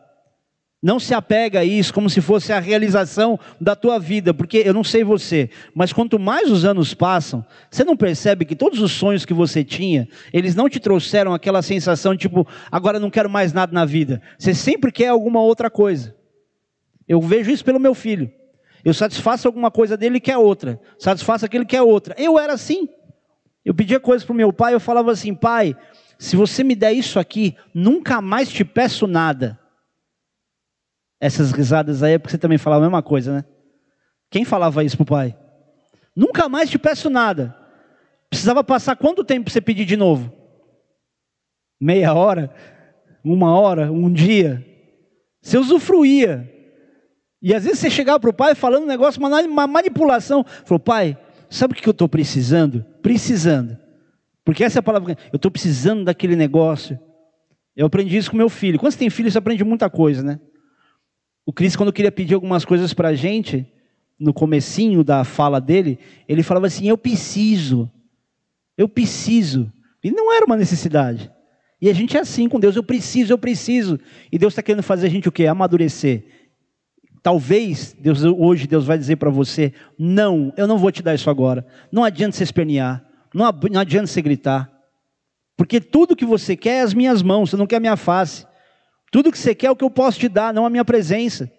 A: Não se apega a isso como se fosse a realização da tua vida, porque eu não sei você, mas quanto mais os anos passam, você não percebe que todos os sonhos que você tinha, eles não te trouxeram aquela sensação tipo, agora não quero mais nada na vida. Você sempre quer alguma outra coisa. Eu vejo isso pelo meu filho. Eu satisfaço alguma coisa dele e quer outra. Satisfaço aquele que quer outra. Eu era assim. Eu pedia coisas para o meu pai, eu falava assim, pai, se você me der isso aqui, nunca mais te peço nada. Essas risadas aí é porque você também falava a mesma coisa, né? Quem falava isso pro pai? Nunca mais te peço nada. Precisava passar quanto tempo para você pedir de novo? Meia hora? Uma hora? Um dia? Você usufruía. E às vezes você chegava para o pai falando um negócio, uma manipulação. Falou, pai, sabe o que eu estou precisando? Precisando. Porque essa é a palavra. Eu estou precisando daquele negócio. Eu aprendi isso com meu filho. Quando você tem filho, você aprende muita coisa, né? O Cris, quando queria pedir algumas coisas para a gente, no comecinho da fala dele, ele falava assim, eu preciso, eu preciso. E não era uma necessidade. E a gente é assim com Deus, eu preciso, eu preciso. E Deus está querendo fazer a gente o quê? Amadurecer. Talvez Deus hoje Deus vai dizer para você: "Não, eu não vou te dar isso agora". Não adianta você espernear, não, não adianta você gritar. Porque tudo que você quer é as minhas mãos, você não quer a minha face. Tudo que você quer é o que eu posso te dar, não a minha presença.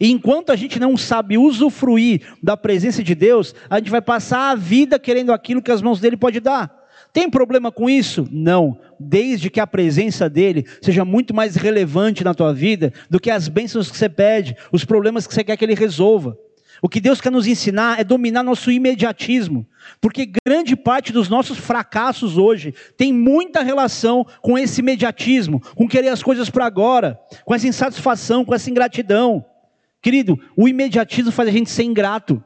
A: E enquanto a gente não sabe usufruir da presença de Deus, a gente vai passar a vida querendo aquilo que as mãos dele pode dar. Tem problema com isso? Não. Desde que a presença dele seja muito mais relevante na tua vida do que as bênçãos que você pede, os problemas que você quer que ele resolva. O que Deus quer nos ensinar é dominar nosso imediatismo, porque grande parte dos nossos fracassos hoje tem muita relação com esse imediatismo, com querer as coisas para agora, com essa insatisfação, com essa ingratidão. Querido, o imediatismo faz a gente ser ingrato.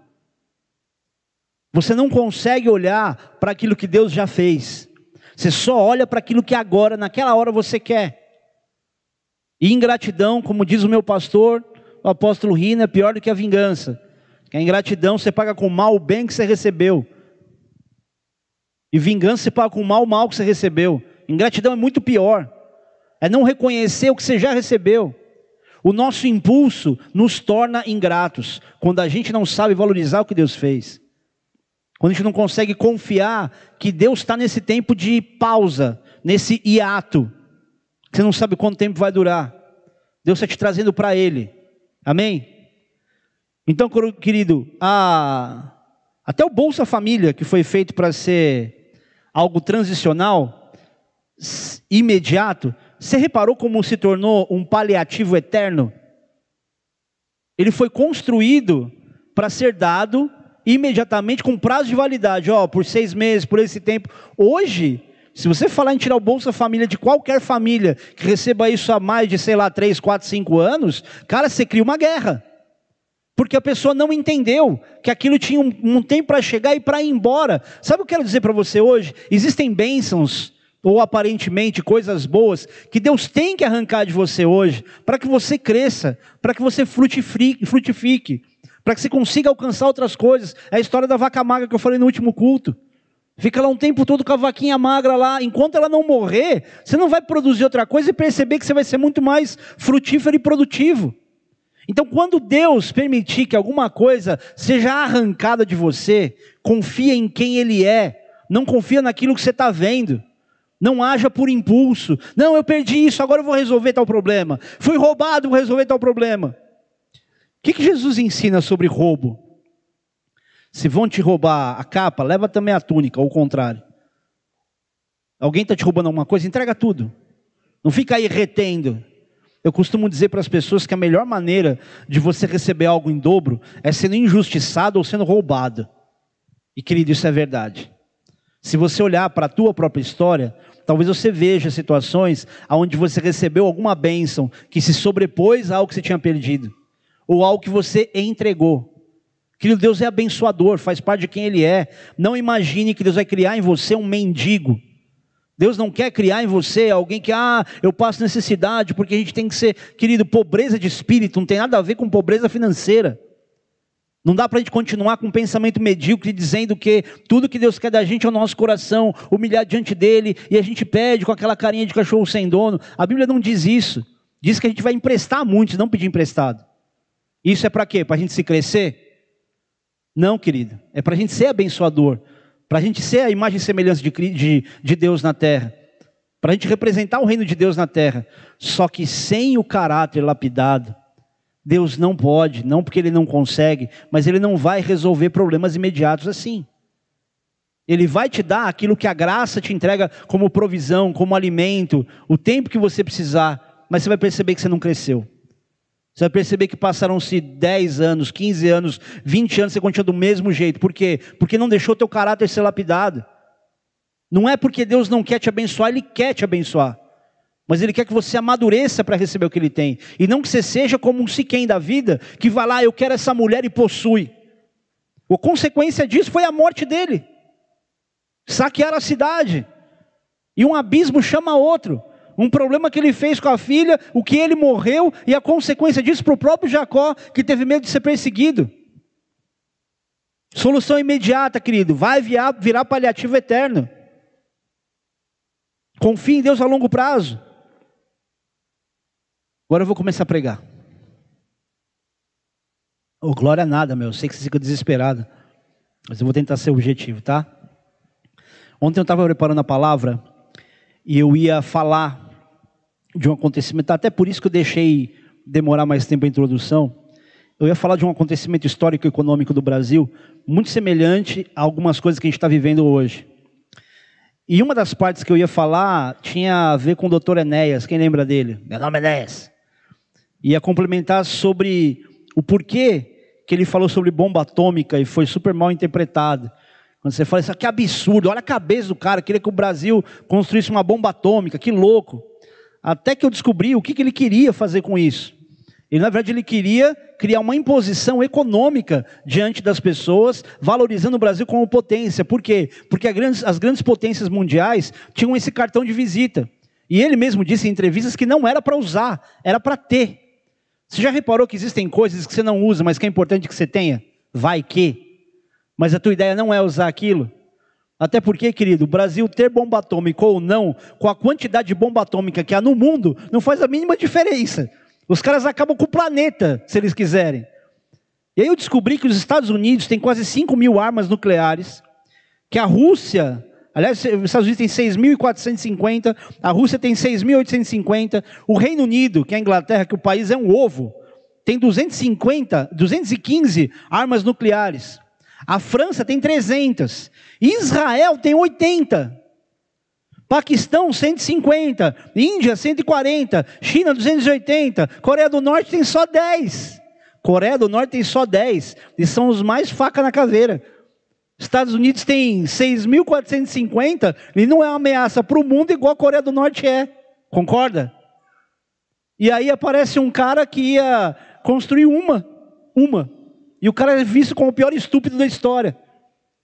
A: Você não consegue olhar para aquilo que Deus já fez. Você só olha para aquilo que agora, naquela hora você quer. E ingratidão, como diz o meu pastor, o apóstolo Rina, é pior do que a vingança. Que a ingratidão você paga com mal o bem que você recebeu. E vingança você paga com mal o mal que você recebeu. Ingratidão é muito pior. É não reconhecer o que você já recebeu. O nosso impulso nos torna ingratos quando a gente não sabe valorizar o que Deus fez. Quando a gente não consegue confiar que Deus está nesse tempo de pausa, nesse hiato, você não sabe quanto tempo vai durar. Deus está te trazendo para Ele. Amém? Então, querido, a, até o Bolsa Família, que foi feito para ser algo transicional, imediato, você reparou como se tornou um paliativo eterno? Ele foi construído para ser dado imediatamente com prazo de validade, ó, por seis meses, por esse tempo. Hoje, se você falar em tirar o Bolsa Família de qualquer família que receba isso há mais de, sei lá, três, quatro, cinco anos, cara, você cria uma guerra. Porque a pessoa não entendeu que aquilo tinha um, um tempo para chegar e para ir embora. Sabe o que eu quero dizer para você hoje? Existem bênçãos, ou aparentemente coisas boas, que Deus tem que arrancar de você hoje, para que você cresça, para que você frutifique para que você consiga alcançar outras coisas. É a história da vaca magra que eu falei no último culto. Fica lá um tempo todo com a vaquinha magra lá, enquanto ela não morrer, você não vai produzir outra coisa e perceber que você vai ser muito mais frutífero e produtivo. Então, quando Deus permitir que alguma coisa seja arrancada de você, confia em quem Ele é, não confia naquilo que você está vendo. Não haja por impulso. Não, eu perdi isso, agora eu vou resolver tal problema. Fui roubado, vou resolver tal problema. O que, que Jesus ensina sobre roubo? Se vão te roubar a capa, leva também a túnica, ou o contrário. Alguém está te roubando alguma coisa, entrega tudo. Não fica aí retendo. Eu costumo dizer para as pessoas que a melhor maneira de você receber algo em dobro é sendo injustiçado ou sendo roubado. E querido, isso é verdade. Se você olhar para a tua própria história, talvez você veja situações onde você recebeu alguma bênção que se sobrepôs a algo que você tinha perdido ou algo que você entregou. Querido, Deus é abençoador, faz parte de quem Ele é. Não imagine que Deus vai criar em você um mendigo. Deus não quer criar em você alguém que, ah, eu passo necessidade, porque a gente tem que ser, querido, pobreza de espírito, não tem nada a ver com pobreza financeira. Não dá para a gente continuar com um pensamento medíocre, dizendo que tudo que Deus quer da gente é o nosso coração, humilhar diante dele, e a gente pede com aquela carinha de cachorro sem dono. A Bíblia não diz isso. Diz que a gente vai emprestar muito, não pedir emprestado. Isso é para quê? Para a gente se crescer? Não, querido. É para a gente ser abençoador. Para a gente ser a imagem e semelhança de, de, de Deus na terra. Para a gente representar o reino de Deus na terra. Só que sem o caráter lapidado, Deus não pode, não porque Ele não consegue, mas Ele não vai resolver problemas imediatos assim. Ele vai te dar aquilo que a graça te entrega como provisão, como alimento, o tempo que você precisar, mas você vai perceber que você não cresceu. Você vai perceber que passaram-se 10 anos, 15 anos, 20 anos, você continua do mesmo jeito. Por quê? Porque não deixou teu caráter ser lapidado. Não é porque Deus não quer te abençoar, Ele quer te abençoar. Mas Ele quer que você amadureça para receber o que Ele tem. E não que você seja como um siquém da vida, que vai lá, eu quero essa mulher e possui. A consequência disso foi a morte dele. Saquear a cidade. E um abismo chama outro um problema que ele fez com a filha, o que ele morreu e a consequência disso para o próprio Jacó, que teve medo de ser perseguido. Solução imediata, querido, vai virar, virar paliativo eterno. Confie em Deus a longo prazo. Agora eu vou começar a pregar. Oh, glória nada, meu. Eu sei que você fica desesperado. Mas eu vou tentar ser objetivo, tá? Ontem eu estava preparando a palavra e eu ia falar de um acontecimento, até por isso que eu deixei demorar mais tempo a introdução. Eu ia falar de um acontecimento histórico e econômico do Brasil, muito semelhante a algumas coisas que a gente está vivendo hoje. E uma das partes que eu ia falar tinha a ver com o doutor Enéas, quem lembra dele? Meu nome é Enéas. Ia complementar sobre o porquê que ele falou sobre bomba atômica e foi super mal interpretado. Quando você fala isso aqui é absurdo, olha a cabeça do cara, queria que o Brasil construísse uma bomba atômica, que louco. Até que eu descobri o que, que ele queria fazer com isso. Ele, na verdade, ele queria criar uma imposição econômica diante das pessoas, valorizando o Brasil como potência. Por quê? Porque grandes, as grandes potências mundiais tinham esse cartão de visita. E ele mesmo disse em entrevistas que não era para usar, era para ter. Você já reparou que existem coisas que você não usa, mas que é importante que você tenha? Vai que. Mas a tua ideia não é usar aquilo. Até porque, querido, o Brasil ter bomba atômica ou não, com a quantidade de bomba atômica que há no mundo, não faz a mínima diferença. Os caras acabam com o planeta, se eles quiserem. E aí eu descobri que os Estados Unidos têm quase 5 mil armas nucleares, que a Rússia, aliás, os Estados Unidos têm 6.450, a Rússia tem 6.850, o Reino Unido, que é a Inglaterra, que o país é um ovo, tem 250, 215 armas nucleares. A França tem 300. Israel tem 80. Paquistão 150, Índia 140, China 280, Coreia do Norte tem só 10. Coreia do Norte tem só 10 e são os mais faca na caveira. Estados Unidos tem 6.450 e não é uma ameaça para o mundo igual a Coreia do Norte é. Concorda? E aí aparece um cara que ia construir uma, uma. E o cara é visto como o pior estúpido da história.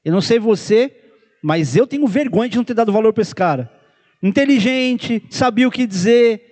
A: Eu não sei você, mas eu tenho vergonha de não ter dado valor para esse cara. Inteligente, sabia o que dizer,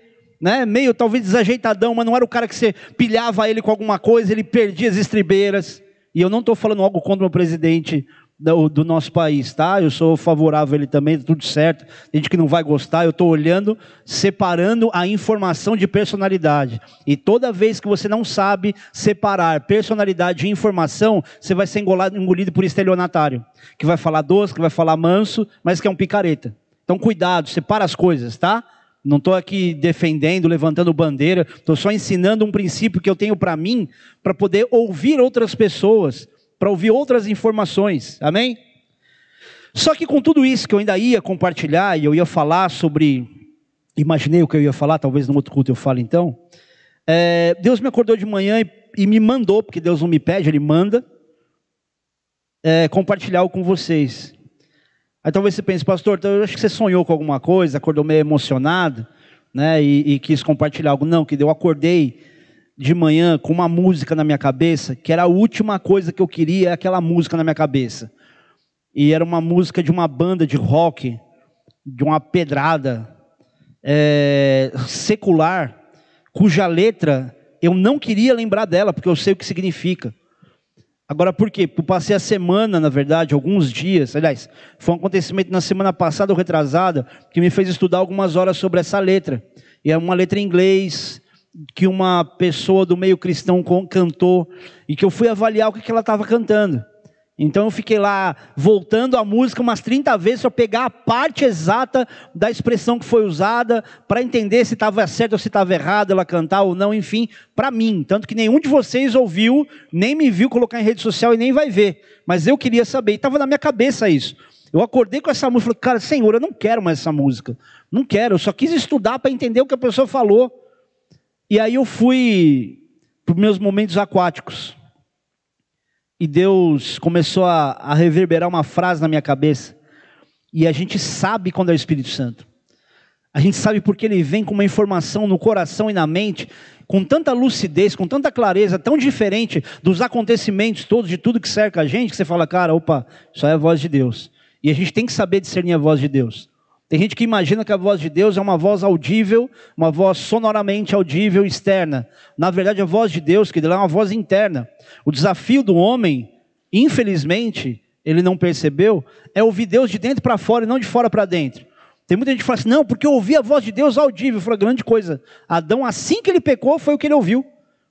A: né? meio talvez desajeitadão, mas não era o cara que você pilhava ele com alguma coisa, ele perdia as estribeiras. E eu não estou falando algo contra o meu presidente do, do, nosso país, tá? Eu sou favorável a ele também, tá tudo certo. Tem gente que não vai gostar, eu estou olhando, separando a informação de personalidade. E toda vez que você não sabe separar personalidade e informação, você vai ser engolado, engolido por estelionatário. Que vai falar doce, que vai falar manso, mas que é um picareta. Então cuidado, separa as coisas, tá? Não estou aqui defendendo, levantando bandeira, estou só ensinando um princípio que eu tenho para mim, para poder ouvir outras pessoas para ouvir outras informações, amém? Só que com tudo isso que eu ainda ia compartilhar e eu ia falar sobre, imaginei o que eu ia falar, talvez no outro culto eu fale então. É, Deus me acordou de manhã e, e, me mandou, porque Deus não me pede, Ele manda, é, compartilhar com vocês. Aí talvez você pense, pastor, então eu acho que você sonhou com alguma coisa, acordou meio emocionado, né, e, e quis compartilhar algo. Não, que eu acordei de manhã com uma música na minha cabeça, que era a última coisa que eu queria, aquela música na minha cabeça. E era uma música de uma banda de rock, de uma pedrada é, secular, cuja letra eu não queria lembrar dela, porque eu sei o que significa. Agora, por quê? Eu passei a semana, na verdade, alguns dias, aliás, foi um acontecimento na semana passada ou retrasada, que me fez estudar algumas horas sobre essa letra. E é uma letra em inglês, que uma pessoa do meio cristão cantou e que eu fui avaliar o que ela estava cantando. Então eu fiquei lá voltando a música umas 30 vezes para pegar a parte exata da expressão que foi usada, para entender se estava certo ou se estava errado ela cantar ou não, enfim, para mim. Tanto que nenhum de vocês ouviu, nem me viu colocar em rede social e nem vai ver. Mas eu queria saber, estava na minha cabeça isso. Eu acordei com essa música e falei, cara, Senhor, eu não quero mais essa música. Não quero, eu só quis estudar para entender o que a pessoa falou. E aí eu fui para os meus momentos aquáticos. E Deus começou a, a reverberar uma frase na minha cabeça. E a gente sabe quando é o Espírito Santo. A gente sabe porque ele vem com uma informação no coração e na mente, com tanta lucidez, com tanta clareza, tão diferente dos acontecimentos todos, de tudo que cerca a gente, que você fala, cara, opa, isso é a voz de Deus. E a gente tem que saber discernir a voz de Deus. Tem gente que imagina que a voz de Deus é uma voz audível, uma voz sonoramente audível externa. Na verdade, a voz de Deus, que é uma voz interna. O desafio do homem, infelizmente, ele não percebeu, é ouvir Deus de dentro para fora e não de fora para dentro. Tem muita gente que fala assim, não, porque eu ouvi a voz de Deus audível. Eu falo, grande coisa. Adão, assim que ele pecou, foi o que ele ouviu.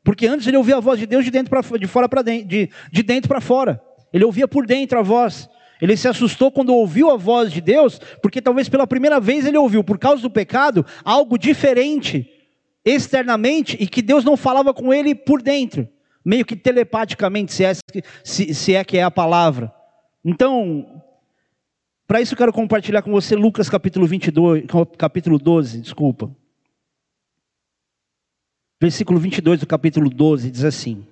A: Porque antes ele ouvia a voz de Deus de dentro para de fora para dentro, de, de dentro para fora. Ele ouvia por dentro a voz. Ele se assustou quando ouviu a voz de Deus, porque talvez pela primeira vez ele ouviu, por causa do pecado, algo diferente externamente e que Deus não falava com ele por dentro, meio que telepaticamente, se é, se, se é que é a palavra. Então, para isso eu quero compartilhar com você Lucas capítulo 22, capítulo 12, desculpa. Versículo 22 do capítulo 12 diz assim: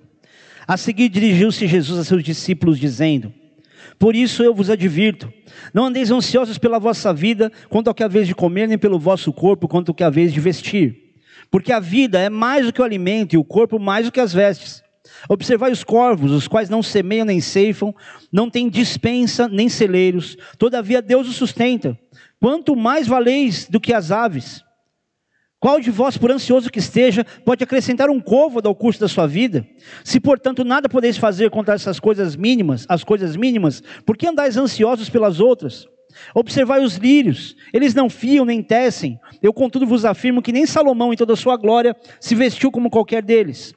A: A seguir dirigiu-se Jesus a seus discípulos dizendo: por isso eu vos advirto: não andeis ansiosos pela vossa vida, quanto ao que haveis de comer, nem pelo vosso corpo, quanto ao que haveis de vestir. Porque a vida é mais do que o alimento, e o corpo mais do que as vestes. Observai os corvos, os quais não semeiam nem ceifam, não têm dispensa nem celeiros, todavia Deus os sustenta. Quanto mais valeis do que as aves? Qual de vós, por ansioso que esteja, pode acrescentar um côvado ao curso da sua vida? Se, portanto, nada podeis fazer contra essas coisas mínimas, as coisas mínimas, por que andais ansiosos pelas outras? Observai os lírios, eles não fiam nem tecem. Eu, contudo, vos afirmo que nem Salomão, em toda a sua glória, se vestiu como qualquer deles.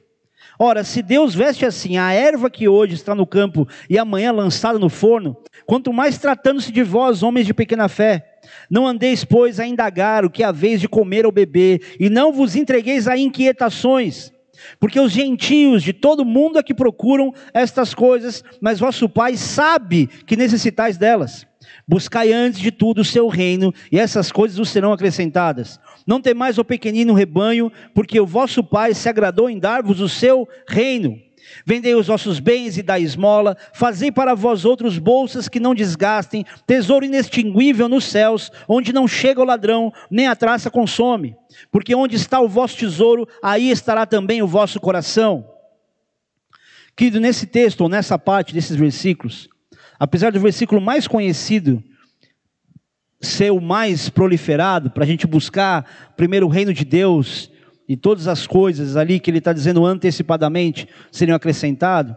A: Ora, se Deus veste assim a erva que hoje está no campo e amanhã lançada no forno, quanto mais tratando-se de vós, homens de pequena fé, não andeis, pois, a indagar o que haveis de comer ou beber, e não vos entregueis a inquietações, porque os gentios de todo mundo é que procuram estas coisas, mas vosso Pai sabe que necessitais delas. Buscai antes de tudo o seu reino, e essas coisas vos serão acrescentadas. Não temais o pequenino rebanho, porque o vosso Pai se agradou em dar-vos o seu reino. Vendei os vossos bens e dai esmola, fazei para vós outros bolsas que não desgastem, tesouro inextinguível nos céus, onde não chega o ladrão, nem a traça consome. Porque onde está o vosso tesouro, aí estará também o vosso coração. Querido, nesse texto, ou nessa parte desses versículos, apesar do versículo mais conhecido ser o mais proliferado, para a gente buscar primeiro o reino de Deus e todas as coisas ali que ele está dizendo antecipadamente seriam acrescentadas,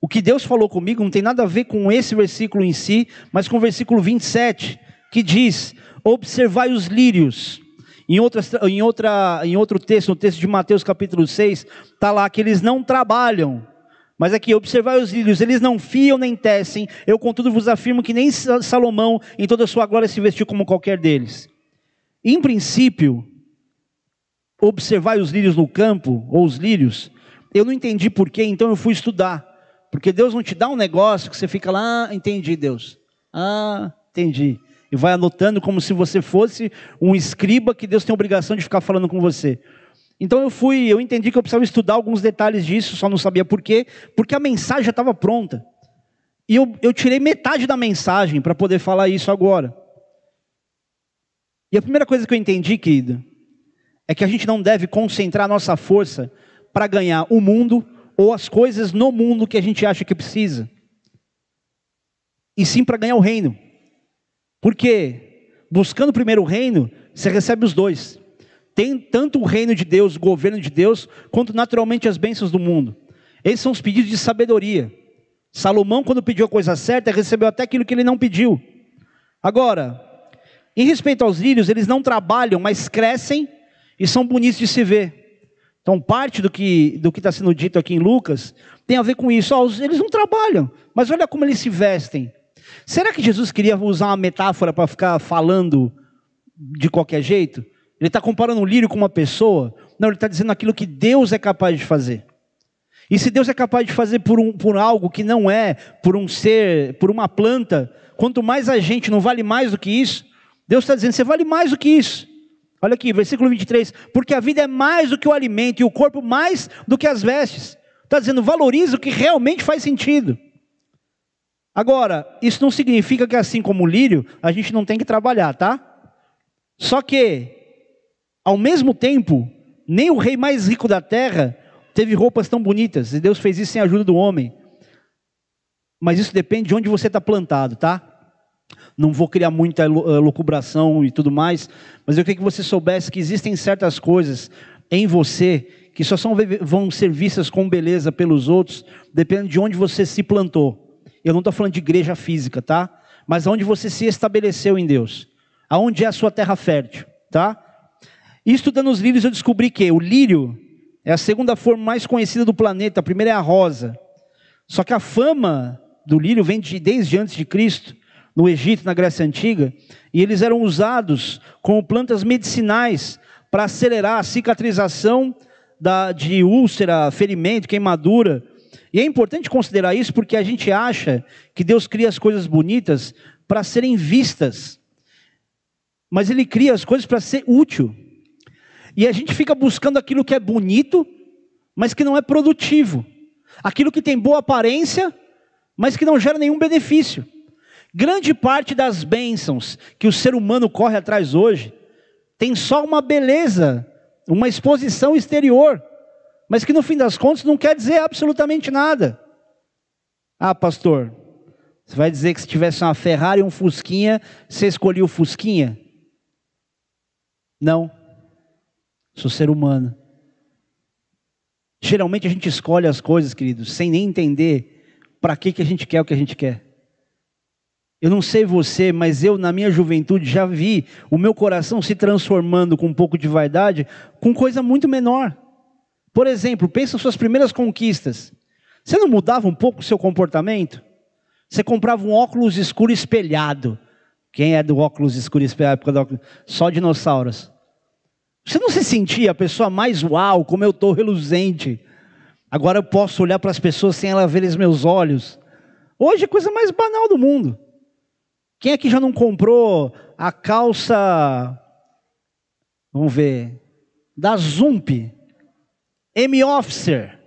A: o que Deus falou comigo não tem nada a ver com esse versículo em si, mas com o versículo 27, que diz: Observai os lírios. Em, outra, em, outra, em outro texto, no texto de Mateus capítulo 6, está lá que eles não trabalham. Mas aqui, observai os lírios, eles não fiam nem tecem. Eu, contudo, vos afirmo que nem Salomão, em toda a sua glória, se vestiu como qualquer deles. Em princípio, observar os lírios no campo, ou os lírios, eu não entendi porquê, então eu fui estudar. Porque Deus não te dá um negócio que você fica lá, ah, entendi, Deus. Ah, entendi. E vai anotando como se você fosse um escriba que Deus tem obrigação de ficar falando com você. Então eu fui, eu entendi que eu precisava estudar alguns detalhes disso, só não sabia porquê, porque a mensagem já estava pronta. E eu, eu tirei metade da mensagem para poder falar isso agora. E a primeira coisa que eu entendi, querido, é que a gente não deve concentrar nossa força para ganhar o mundo ou as coisas no mundo que a gente acha que precisa, e sim para ganhar o reino. Porque buscando primeiro o reino, você recebe os dois. Tem tanto o reino de Deus, o governo de Deus, quanto naturalmente as bênçãos do mundo. Esses são os pedidos de sabedoria. Salomão, quando pediu a coisa certa, recebeu até aquilo que ele não pediu. Agora, em respeito aos lírios, eles não trabalham, mas crescem e são bonitos de se ver. Então, parte do que do está sendo dito aqui em Lucas tem a ver com isso. Oh, eles não trabalham, mas olha como eles se vestem. Será que Jesus queria usar uma metáfora para ficar falando de qualquer jeito? Ele está comparando um lírio com uma pessoa? Não, ele está dizendo aquilo que Deus é capaz de fazer. E se Deus é capaz de fazer por, um, por algo que não é, por um ser, por uma planta, quanto mais a gente não vale mais do que isso, Deus está dizendo, você vale mais do que isso. Olha aqui, versículo 23. Porque a vida é mais do que o alimento e o corpo mais do que as vestes. Está dizendo, valoriza o que realmente faz sentido. Agora, isso não significa que assim como o lírio, a gente não tem que trabalhar, tá? Só que, ao mesmo tempo, nem o rei mais rico da terra teve roupas tão bonitas. E Deus fez isso sem a ajuda do homem. Mas isso depende de onde você está plantado, tá? Não vou criar muita locubração e tudo mais, mas eu queria que você soubesse que existem certas coisas em você que só são, vão ser vistas com beleza pelos outros, dependendo de onde você se plantou. Eu não estou falando de igreja física, tá? Mas onde você se estabeleceu em Deus. Aonde é a sua terra fértil, tá? E estudando os lírios eu descobri que o lírio É a segunda flor mais conhecida do planeta. A primeira é a rosa. Só que a fama do lírio vem de, desde antes de Cristo, no Egito, na Grécia Antiga, e eles eram usados como plantas medicinais para acelerar a cicatrização da, de úlcera, ferimento, queimadura. E é importante considerar isso porque a gente acha que Deus cria as coisas bonitas para serem vistas, mas Ele cria as coisas para ser útil. E a gente fica buscando aquilo que é bonito, mas que não é produtivo. Aquilo que tem boa aparência, mas que não gera nenhum benefício. Grande parte das bênçãos que o ser humano corre atrás hoje tem só uma beleza, uma exposição exterior, mas que no fim das contas não quer dizer absolutamente nada. Ah, pastor, você vai dizer que se tivesse uma Ferrari e um Fusquinha, você escolhia o Fusquinha? Não. Sou ser humano. Geralmente a gente escolhe as coisas, queridos, sem nem entender para que, que a gente quer o que a gente quer. Eu não sei você, mas eu, na minha juventude, já vi o meu coração se transformando com um pouco de vaidade com coisa muito menor. Por exemplo, pensa suas primeiras conquistas. Você não mudava um pouco o seu comportamento? Você comprava um óculos escuro espelhado. Quem é do óculos escuro espelhado? Só dinossauros. Você não se sentia a pessoa mais uau, como eu estou reluzente. Agora eu posso olhar para as pessoas sem ela ver os meus olhos. Hoje é a coisa mais banal do mundo. Quem aqui já não comprou a calça, vamos ver, da Zump, M-Officer?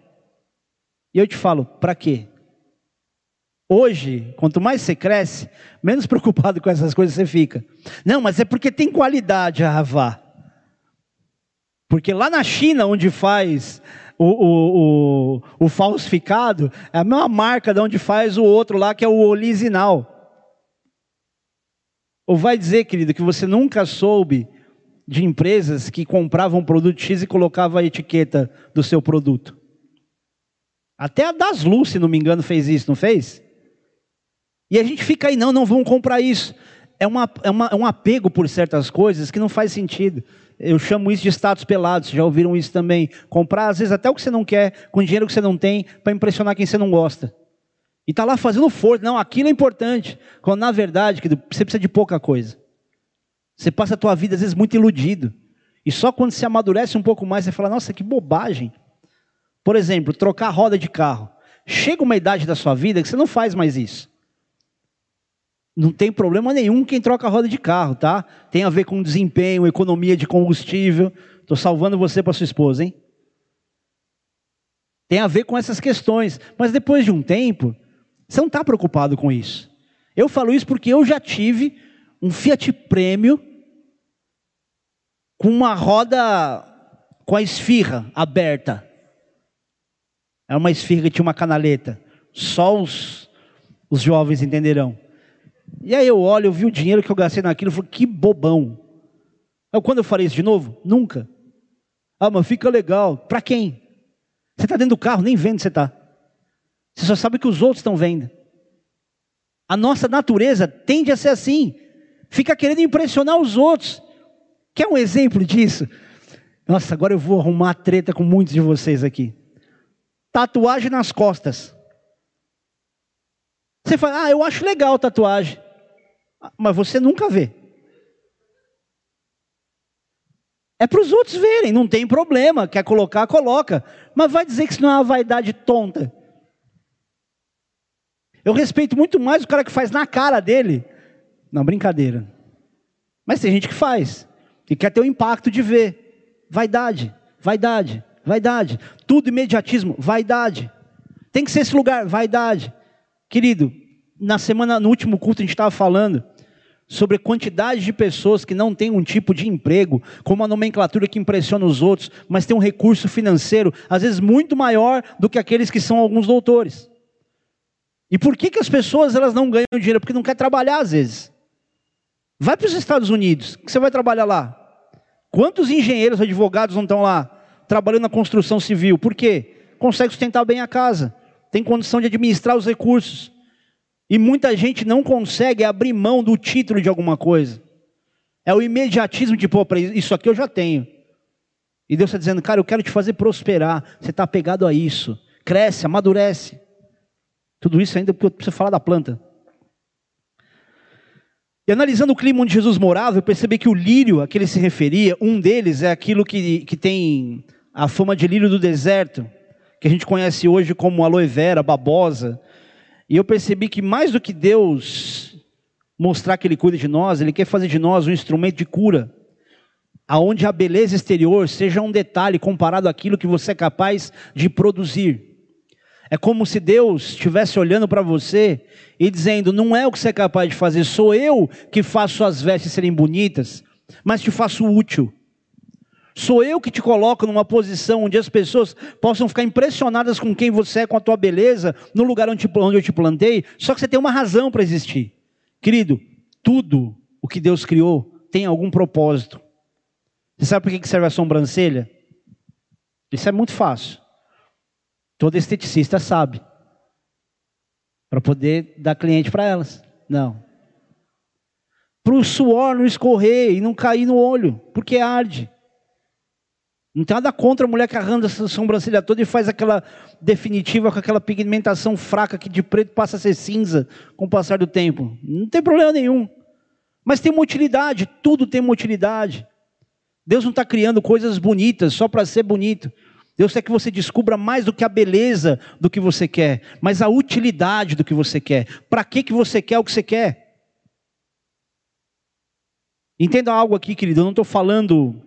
A: E eu te falo, para quê? Hoje, quanto mais você cresce, menos [LAUGHS] preocupado com essas coisas você fica. Não, mas é porque tem qualidade, a Ravá. Porque lá na China, onde faz o, o, o, o, falsificado, é a mesma marca de onde faz o outro lá, que é o original. Ou vai dizer, querido, que você nunca soube de empresas que compravam produto X e colocavam a etiqueta do seu produto? Até a Das Lu, se não me engano, fez isso, não fez? E a gente fica aí, não, não vamos comprar isso. É, uma, é, uma, é um apego por certas coisas que não faz sentido. Eu chamo isso de status pelados, já ouviram isso também. Comprar, às vezes, até o que você não quer, com dinheiro que você não tem, para impressionar quem você não gosta. E está lá fazendo força. Não, aquilo é importante. Quando, na verdade, você precisa de pouca coisa. Você passa a tua vida, às vezes, muito iludido. E só quando você amadurece um pouco mais, você fala, nossa, que bobagem. Por exemplo, trocar a roda de carro. Chega uma idade da sua vida que você não faz mais isso. Não tem problema nenhum quem troca a roda de carro, tá? Tem a ver com desempenho, economia de combustível. Estou salvando você para sua esposa, hein? Tem a ver com essas questões. Mas depois de um tempo, você não está preocupado com isso. Eu falo isso porque eu já tive um Fiat Prêmio com uma roda com a esfirra aberta. É uma esfirra que tinha uma canaleta. Só os, os jovens entenderão. E aí eu olho, eu vi o dinheiro que eu gastei naquilo, eu falei, que bobão. Eu, quando eu farei isso de novo? Nunca. Ah, mas fica legal. Para quem? Você está dentro do carro, nem vendo você está. Você só sabe que os outros estão vendo. A nossa natureza tende a ser assim. Fica querendo impressionar os outros. Quer um exemplo disso? Nossa, agora eu vou arrumar treta com muitos de vocês aqui. Tatuagem nas costas. Você fala, ah, eu acho legal tatuagem. Mas você nunca vê. É para os outros verem, não tem problema. Quer colocar, coloca. Mas vai dizer que isso não é uma vaidade tonta. Eu respeito muito mais o cara que faz na cara dele. Não, brincadeira. Mas tem gente que faz. E quer ter o impacto de ver. Vaidade, vaidade, vaidade. Tudo imediatismo, vaidade. Tem que ser esse lugar, vaidade. Querido, na semana, no último culto, a gente estava falando sobre a quantidade de pessoas que não têm um tipo de emprego, com uma nomenclatura que impressiona os outros, mas tem um recurso financeiro, às vezes muito maior do que aqueles que são alguns doutores. E por que, que as pessoas elas não ganham dinheiro? Porque não quer trabalhar às vezes. Vai para os Estados Unidos, que você vai trabalhar lá. Quantos engenheiros, advogados não estão lá trabalhando na construção civil? Por quê? Consegue sustentar bem a casa, tem condição de administrar os recursos. E muita gente não consegue abrir mão do título de alguma coisa. É o imediatismo de, pô, isso aqui eu já tenho. E Deus está dizendo, cara, eu quero te fazer prosperar. Você está apegado a isso. Cresce, amadurece. Tudo isso ainda porque eu preciso falar da planta. E analisando o clima onde Jesus morava, eu percebi que o lírio a que ele se referia, um deles é aquilo que, que tem a fama de lírio do deserto, que a gente conhece hoje como aloe vera, babosa. E eu percebi que mais do que Deus mostrar que Ele cuida de nós, Ele quer fazer de nós um instrumento de cura, aonde a beleza exterior seja um detalhe comparado àquilo que você é capaz de produzir. É como se Deus estivesse olhando para você e dizendo: Não é o que você é capaz de fazer, sou eu que faço suas vestes serem bonitas, mas te faço útil. Sou eu que te coloco numa posição onde as pessoas possam ficar impressionadas com quem você é, com a tua beleza, no lugar onde, onde eu te plantei, só que você tem uma razão para existir. Querido, tudo o que Deus criou tem algum propósito. Você sabe por que serve a sobrancelha? Isso é muito fácil. Todo esteticista sabe. Para poder dar cliente para elas. Não. Para o suor não escorrer e não cair no olho, porque arde. Não tem nada contra a mulher que arranda a sobrancelha toda e faz aquela definitiva com aquela pigmentação fraca que de preto passa a ser cinza com o passar do tempo. Não tem problema nenhum. Mas tem uma utilidade, tudo tem uma utilidade. Deus não está criando coisas bonitas só para ser bonito. Deus quer que você descubra mais do que a beleza do que você quer, mas a utilidade do que você quer. Para que, que você quer o que você quer? Entenda algo aqui, querido. Eu não estou falando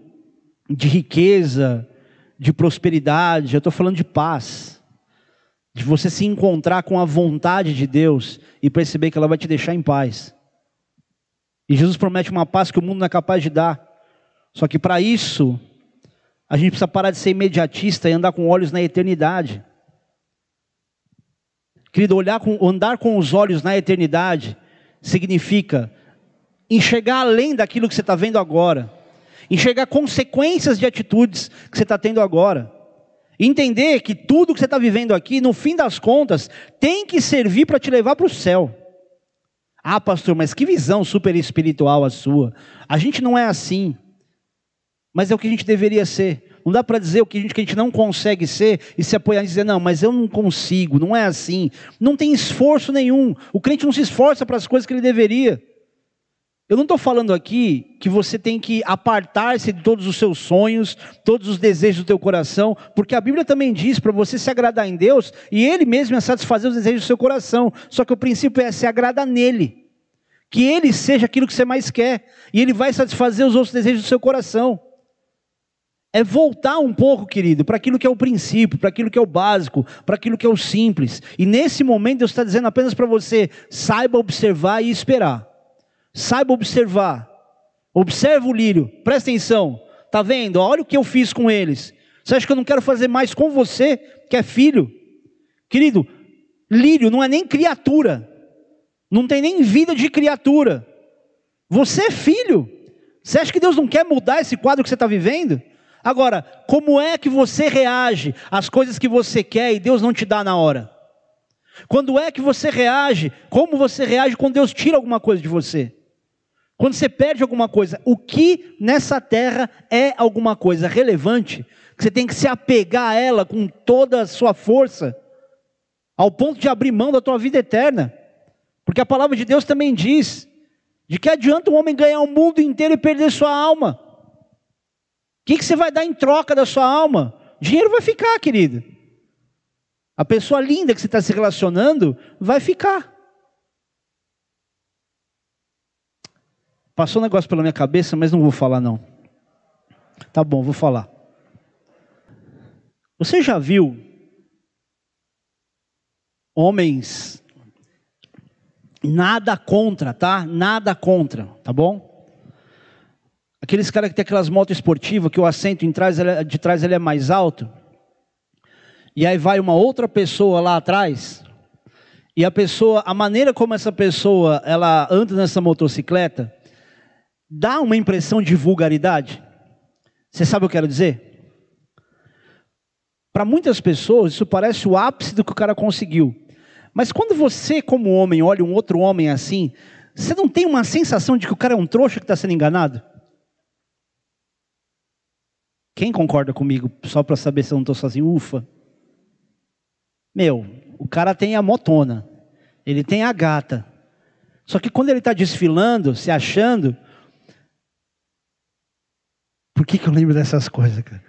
A: de riqueza, de prosperidade, eu estou falando de paz. De você se encontrar com a vontade de Deus e perceber que ela vai te deixar em paz. E Jesus promete uma paz que o mundo não é capaz de dar. Só que para isso, a gente precisa parar de ser imediatista e andar com olhos na eternidade. Querido, olhar com, andar com os olhos na eternidade significa enxergar além daquilo que você está vendo agora, enxergar consequências de atitudes que você está tendo agora, entender que tudo que você está vivendo aqui, no fim das contas, tem que servir para te levar para o céu. Ah, pastor, mas que visão super espiritual a sua. A gente não é assim mas é o que a gente deveria ser. Não dá para dizer o que a, gente, que a gente não consegue ser e se apoiar e dizer, não, mas eu não consigo, não é assim. Não tem esforço nenhum. O crente não se esforça para as coisas que ele deveria. Eu não estou falando aqui que você tem que apartar-se de todos os seus sonhos, todos os desejos do teu coração, porque a Bíblia também diz para você se agradar em Deus e Ele mesmo é satisfazer os desejos do seu coração. Só que o princípio é se agradar nele, que Ele seja aquilo que você mais quer e Ele vai satisfazer os outros desejos do seu coração é voltar um pouco, querido, para aquilo que é o princípio, para aquilo que é o básico, para aquilo que é o simples. E nesse momento Deus está dizendo apenas para você: saiba observar e esperar. Saiba observar. Observa o lírio, presta atenção. Está vendo? Olha o que eu fiz com eles. Você acha que eu não quero fazer mais com você, que é filho? Querido, lírio não é nem criatura, não tem nem vida de criatura. Você é filho. Você acha que Deus não quer mudar esse quadro que você está vivendo? Agora, como é que você reage às coisas que você quer e Deus não te dá na hora? Quando é que você reage? Como você reage quando Deus tira alguma coisa de você? Quando você perde alguma coisa, o que nessa terra é alguma coisa relevante, que você tem que se apegar a ela com toda a sua força, ao ponto de abrir mão da tua vida eterna? Porque a palavra de Deus também diz: de que adianta um homem ganhar o mundo inteiro e perder sua alma? Que, que você vai dar em troca da sua alma? Dinheiro vai ficar, querido. A pessoa linda que você está se relacionando vai ficar. Passou um negócio pela minha cabeça, mas não vou falar não. Tá bom, vou falar. Você já viu homens nada contra, tá? Nada contra, tá bom? Aqueles caras que tem aquelas motos esportivas que o assento é, de trás ele é mais alto. E aí vai uma outra pessoa lá atrás. E a pessoa, a maneira como essa pessoa ela anda nessa motocicleta, dá uma impressão de vulgaridade. Você sabe o que eu quero dizer? Para muitas pessoas, isso parece o ápice do que o cara conseguiu. Mas quando você, como homem, olha um outro homem assim, você não tem uma sensação de que o cara é um trouxa que está sendo enganado? Quem concorda comigo? Só para saber se eu não estou sozinho. Ufa. Meu, o cara tem a motona. Ele tem a gata. Só que quando ele está desfilando, se achando. Por que, que eu lembro dessas coisas, cara?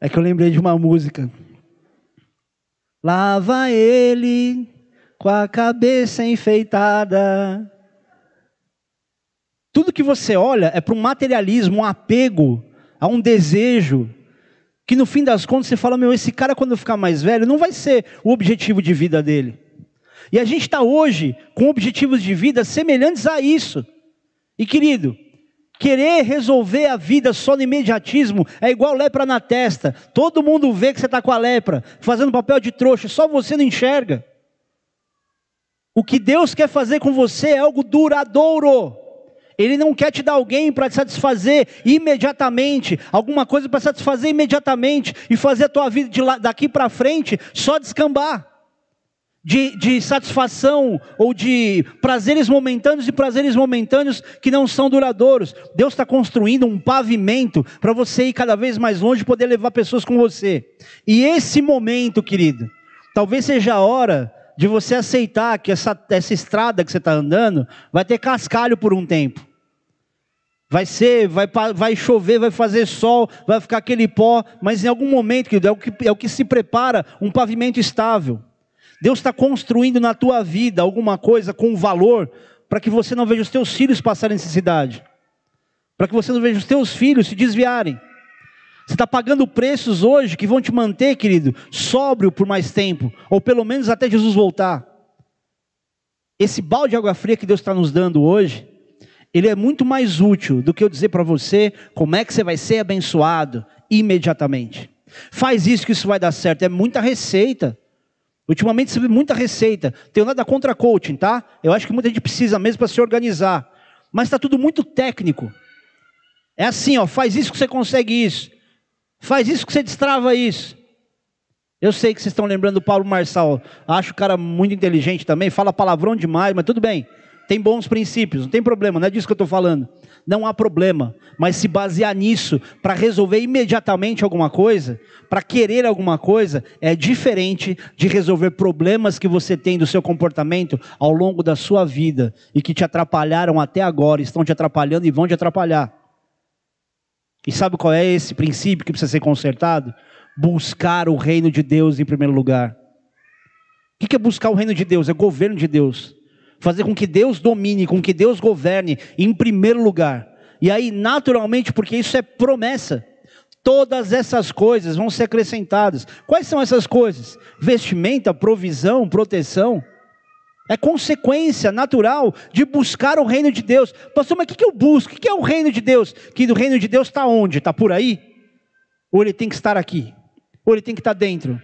A: É que eu lembrei de uma música. Lá vai ele com a cabeça enfeitada. Tudo que você olha é para um materialismo, um apego a um desejo, que no fim das contas você fala: meu, esse cara quando ficar mais velho não vai ser o objetivo de vida dele. E a gente está hoje com objetivos de vida semelhantes a isso. E querido, querer resolver a vida só no imediatismo é igual lepra na testa. Todo mundo vê que você está com a lepra, fazendo papel de trouxa, só você não enxerga. O que Deus quer fazer com você é algo duradouro. Ele não quer te dar alguém para te satisfazer imediatamente, alguma coisa para satisfazer imediatamente e fazer a tua vida lá, daqui para frente só descambar. De, de satisfação ou de prazeres momentâneos e prazeres momentâneos que não são duradouros. Deus está construindo um pavimento para você ir cada vez mais longe e poder levar pessoas com você. E esse momento, querido, talvez seja a hora de você aceitar que essa, essa estrada que você está andando vai ter cascalho por um tempo. Vai ser, vai, vai chover, vai fazer sol, vai ficar aquele pó, mas em algum momento, querido, é o que, é o que se prepara um pavimento estável. Deus está construindo na tua vida alguma coisa com valor para que você não veja os teus filhos passarem necessidade, para que você não veja os teus filhos se desviarem. Você está pagando preços hoje que vão te manter, querido, sóbrio por mais tempo, ou pelo menos até Jesus voltar. Esse balde de água fria que Deus está nos dando hoje, ele é muito mais útil do que eu dizer para você como é que você vai ser abençoado imediatamente. Faz isso que isso vai dar certo. É muita receita. Ultimamente você vê muita receita. Tenho nada contra coaching, tá? Eu acho que muita gente precisa mesmo para se organizar. Mas está tudo muito técnico. É assim, ó, faz isso que você consegue isso. Faz isso que você destrava isso. Eu sei que vocês estão lembrando do Paulo Marçal. Acho o cara muito inteligente também, fala palavrão demais, mas tudo bem tem bons princípios, não tem problema, não é disso que eu estou falando. Não há problema, mas se basear nisso para resolver imediatamente alguma coisa, para querer alguma coisa, é diferente de resolver problemas que você tem do seu comportamento ao longo da sua vida e que te atrapalharam até agora, estão te atrapalhando e vão te atrapalhar. E sabe qual é esse princípio que precisa ser consertado? Buscar o reino de Deus em primeiro lugar. O que é buscar o reino de Deus? É governo de Deus fazer com que Deus domine, com que Deus governe em primeiro lugar. E aí, naturalmente, porque isso é promessa, todas essas coisas vão ser acrescentadas. Quais são essas coisas? Vestimenta, provisão, proteção. É consequência natural de buscar o reino de Deus. Pastor, mas o que eu busco? O que é o reino de Deus? Que o reino de Deus está onde? Está por aí? Ou ele tem que estar aqui? Ou ele tem que estar dentro?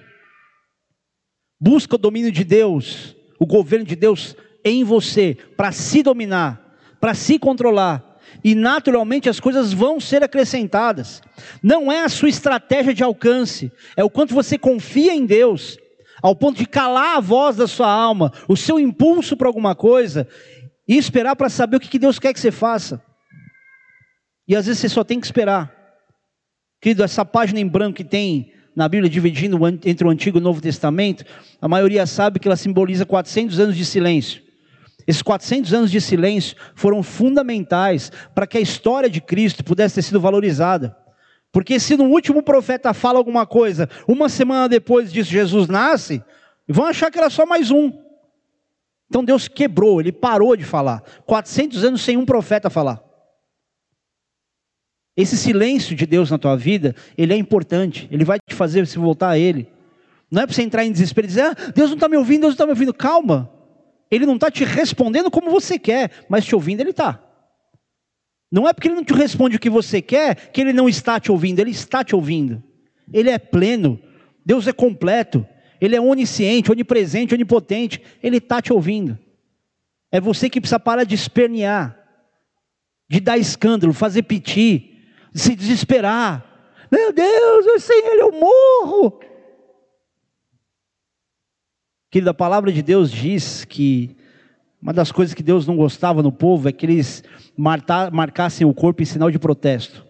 A: Busca o domínio de Deus, o governo de Deus em você para se dominar, para se controlar. E naturalmente as coisas vão ser acrescentadas. Não é a sua estratégia de alcance, é o quanto você confia em Deus, ao ponto de calar a voz da sua alma, o seu impulso para alguma coisa, e esperar para saber o que Deus quer que você faça. E às vezes você só tem que esperar. Querido, essa página em branco que tem na Bíblia dividindo entre o Antigo e o Novo Testamento, a maioria sabe que ela simboliza 400 anos de silêncio. Esses 400 anos de silêncio foram fundamentais para que a história de Cristo pudesse ter sido valorizada. Porque se no último profeta fala alguma coisa, uma semana depois disso Jesus nasce, vão achar que era só mais um. Então Deus quebrou, ele parou de falar. 400 anos sem um profeta falar. Esse silêncio de Deus na tua vida, ele é importante, ele vai te fazer se voltar a Ele. Não é para você entrar em desespero e dizer, ah, Deus não está me ouvindo, Deus não está me ouvindo. Calma, ele não está te respondendo como você quer, mas te ouvindo ele está. Não é porque ele não te responde o que você quer que ele não está te ouvindo, ele está te ouvindo. Ele é pleno, Deus é completo, ele é onisciente, onipresente, onipotente, ele está te ouvindo. É você que precisa parar de espernear, de dar escândalo, fazer piti, de se desesperar. Meu Deus, sem ele eu morro. Querido, a palavra de Deus diz que uma das coisas que Deus não gostava no povo é que eles marcassem o corpo em sinal de protesto.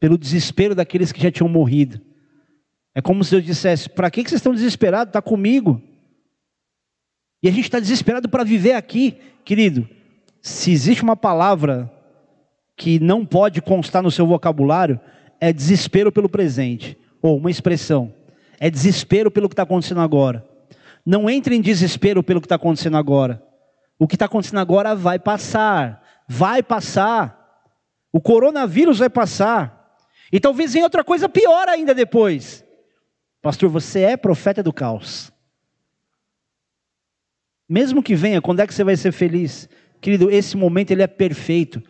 A: pelo desespero daqueles que já tinham morrido. É como se Deus dissesse: para que vocês estão desesperados? Está comigo. E a gente está desesperado para viver aqui, querido. Se existe uma palavra que não pode constar no seu vocabulário, é desespero pelo presente, ou uma expressão, é desespero pelo que está acontecendo agora. Não entre em desespero pelo que está acontecendo agora. O que está acontecendo agora vai passar, vai passar. O coronavírus vai passar. E talvez venha outra coisa pior ainda depois. Pastor, você é profeta do caos. Mesmo que venha, quando é que você vai ser feliz? Querido, esse momento ele é perfeito.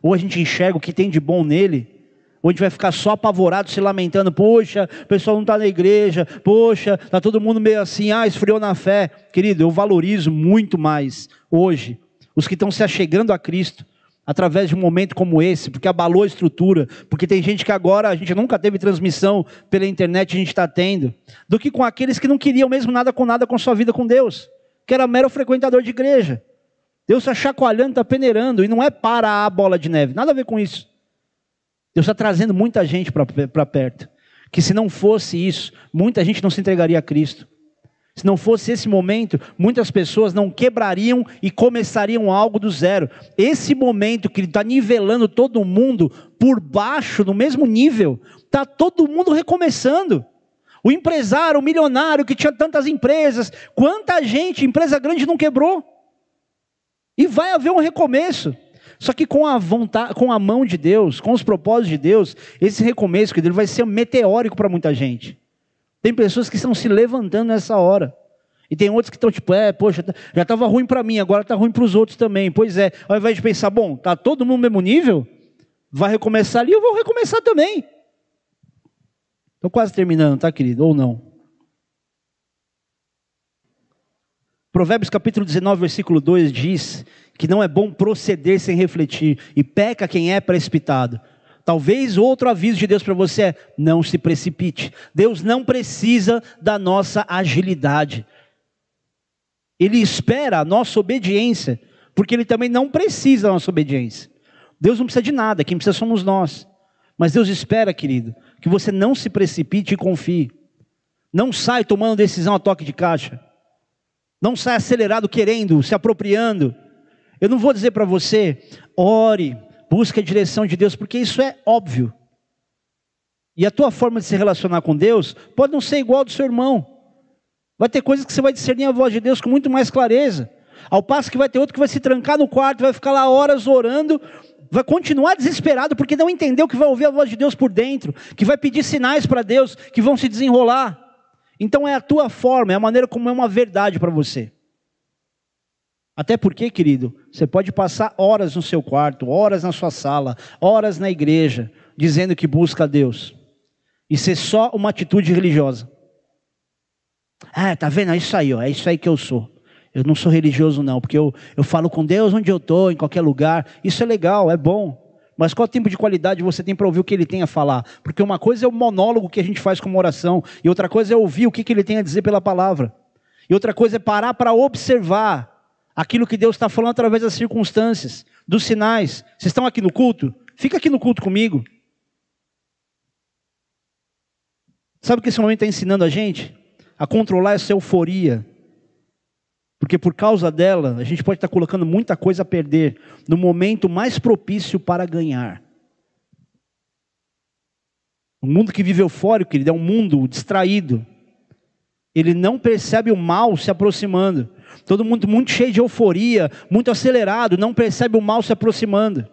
A: Ou a gente enxerga o que tem de bom nele, ou a gente vai ficar só apavorado, se lamentando, poxa, o pessoal não está na igreja, poxa, está todo mundo meio assim, ah, esfriou na fé. Querido, eu valorizo muito mais hoje os que estão se achegando a Cristo, através de um momento como esse, porque abalou a estrutura, porque tem gente que agora a gente nunca teve transmissão pela internet, a gente está tendo, do que com aqueles que não queriam mesmo nada com nada com sua vida com Deus, que era mero frequentador de igreja. Deus está chacoalhando, está peneirando, e não é para a bola de neve, nada a ver com isso. Deus está trazendo muita gente para perto. Que se não fosse isso, muita gente não se entregaria a Cristo. Se não fosse esse momento, muitas pessoas não quebrariam e começariam algo do zero. Esse momento que está nivelando todo mundo por baixo, no mesmo nível, está todo mundo recomeçando. O empresário, o milionário que tinha tantas empresas, quanta gente, empresa grande não quebrou. E vai haver um recomeço. Só que com a vontade, com a mão de Deus, com os propósitos de Deus, esse recomeço que ele vai ser meteórico para muita gente. Tem pessoas que estão se levantando nessa hora. E tem outros que estão tipo, é, poxa, já estava ruim para mim, agora está ruim para os outros também. Pois é, ao invés de pensar, bom, está todo mundo no mesmo nível, vai recomeçar ali, eu vou recomeçar também. Estou quase terminando, tá, querido? Ou não? Provérbios capítulo 19, versículo 2 diz que não é bom proceder sem refletir, e peca quem é precipitado. Talvez outro aviso de Deus para você é: não se precipite. Deus não precisa da nossa agilidade. Ele espera a nossa obediência, porque Ele também não precisa da nossa obediência. Deus não precisa de nada, quem precisa somos nós. Mas Deus espera, querido, que você não se precipite e confie. Não sai tomando decisão a toque de caixa. Não sai acelerado querendo, se apropriando. Eu não vou dizer para você, ore, busque a direção de Deus, porque isso é óbvio. E a tua forma de se relacionar com Deus pode não ser igual ao do seu irmão. Vai ter coisas que você vai discernir a voz de Deus com muito mais clareza. Ao passo que vai ter outro que vai se trancar no quarto, vai ficar lá horas orando, vai continuar desesperado porque não entendeu que vai ouvir a voz de Deus por dentro, que vai pedir sinais para Deus que vão se desenrolar. Então é a tua forma, é a maneira como é uma verdade para você. Até porque, querido, você pode passar horas no seu quarto, horas na sua sala, horas na igreja, dizendo que busca a Deus, e ser só uma atitude religiosa. Ah, tá vendo? É isso aí, ó, é isso aí que eu sou. Eu não sou religioso, não, porque eu, eu falo com Deus onde eu estou, em qualquer lugar. Isso é legal, é bom. Mas qual tempo de qualidade você tem para ouvir o que ele tem a falar? Porque uma coisa é o monólogo que a gente faz como oração, e outra coisa é ouvir o que, que ele tem a dizer pela palavra. E outra coisa é parar para observar aquilo que Deus está falando através das circunstâncias, dos sinais. Vocês estão aqui no culto? Fica aqui no culto comigo. Sabe o que esse momento está ensinando a gente? A controlar essa euforia. Porque por causa dela, a gente pode estar colocando muita coisa a perder no momento mais propício para ganhar. O mundo que vive eufórico, querido, é um mundo distraído. Ele não percebe o mal se aproximando. Todo mundo muito cheio de euforia, muito acelerado, não percebe o mal se aproximando.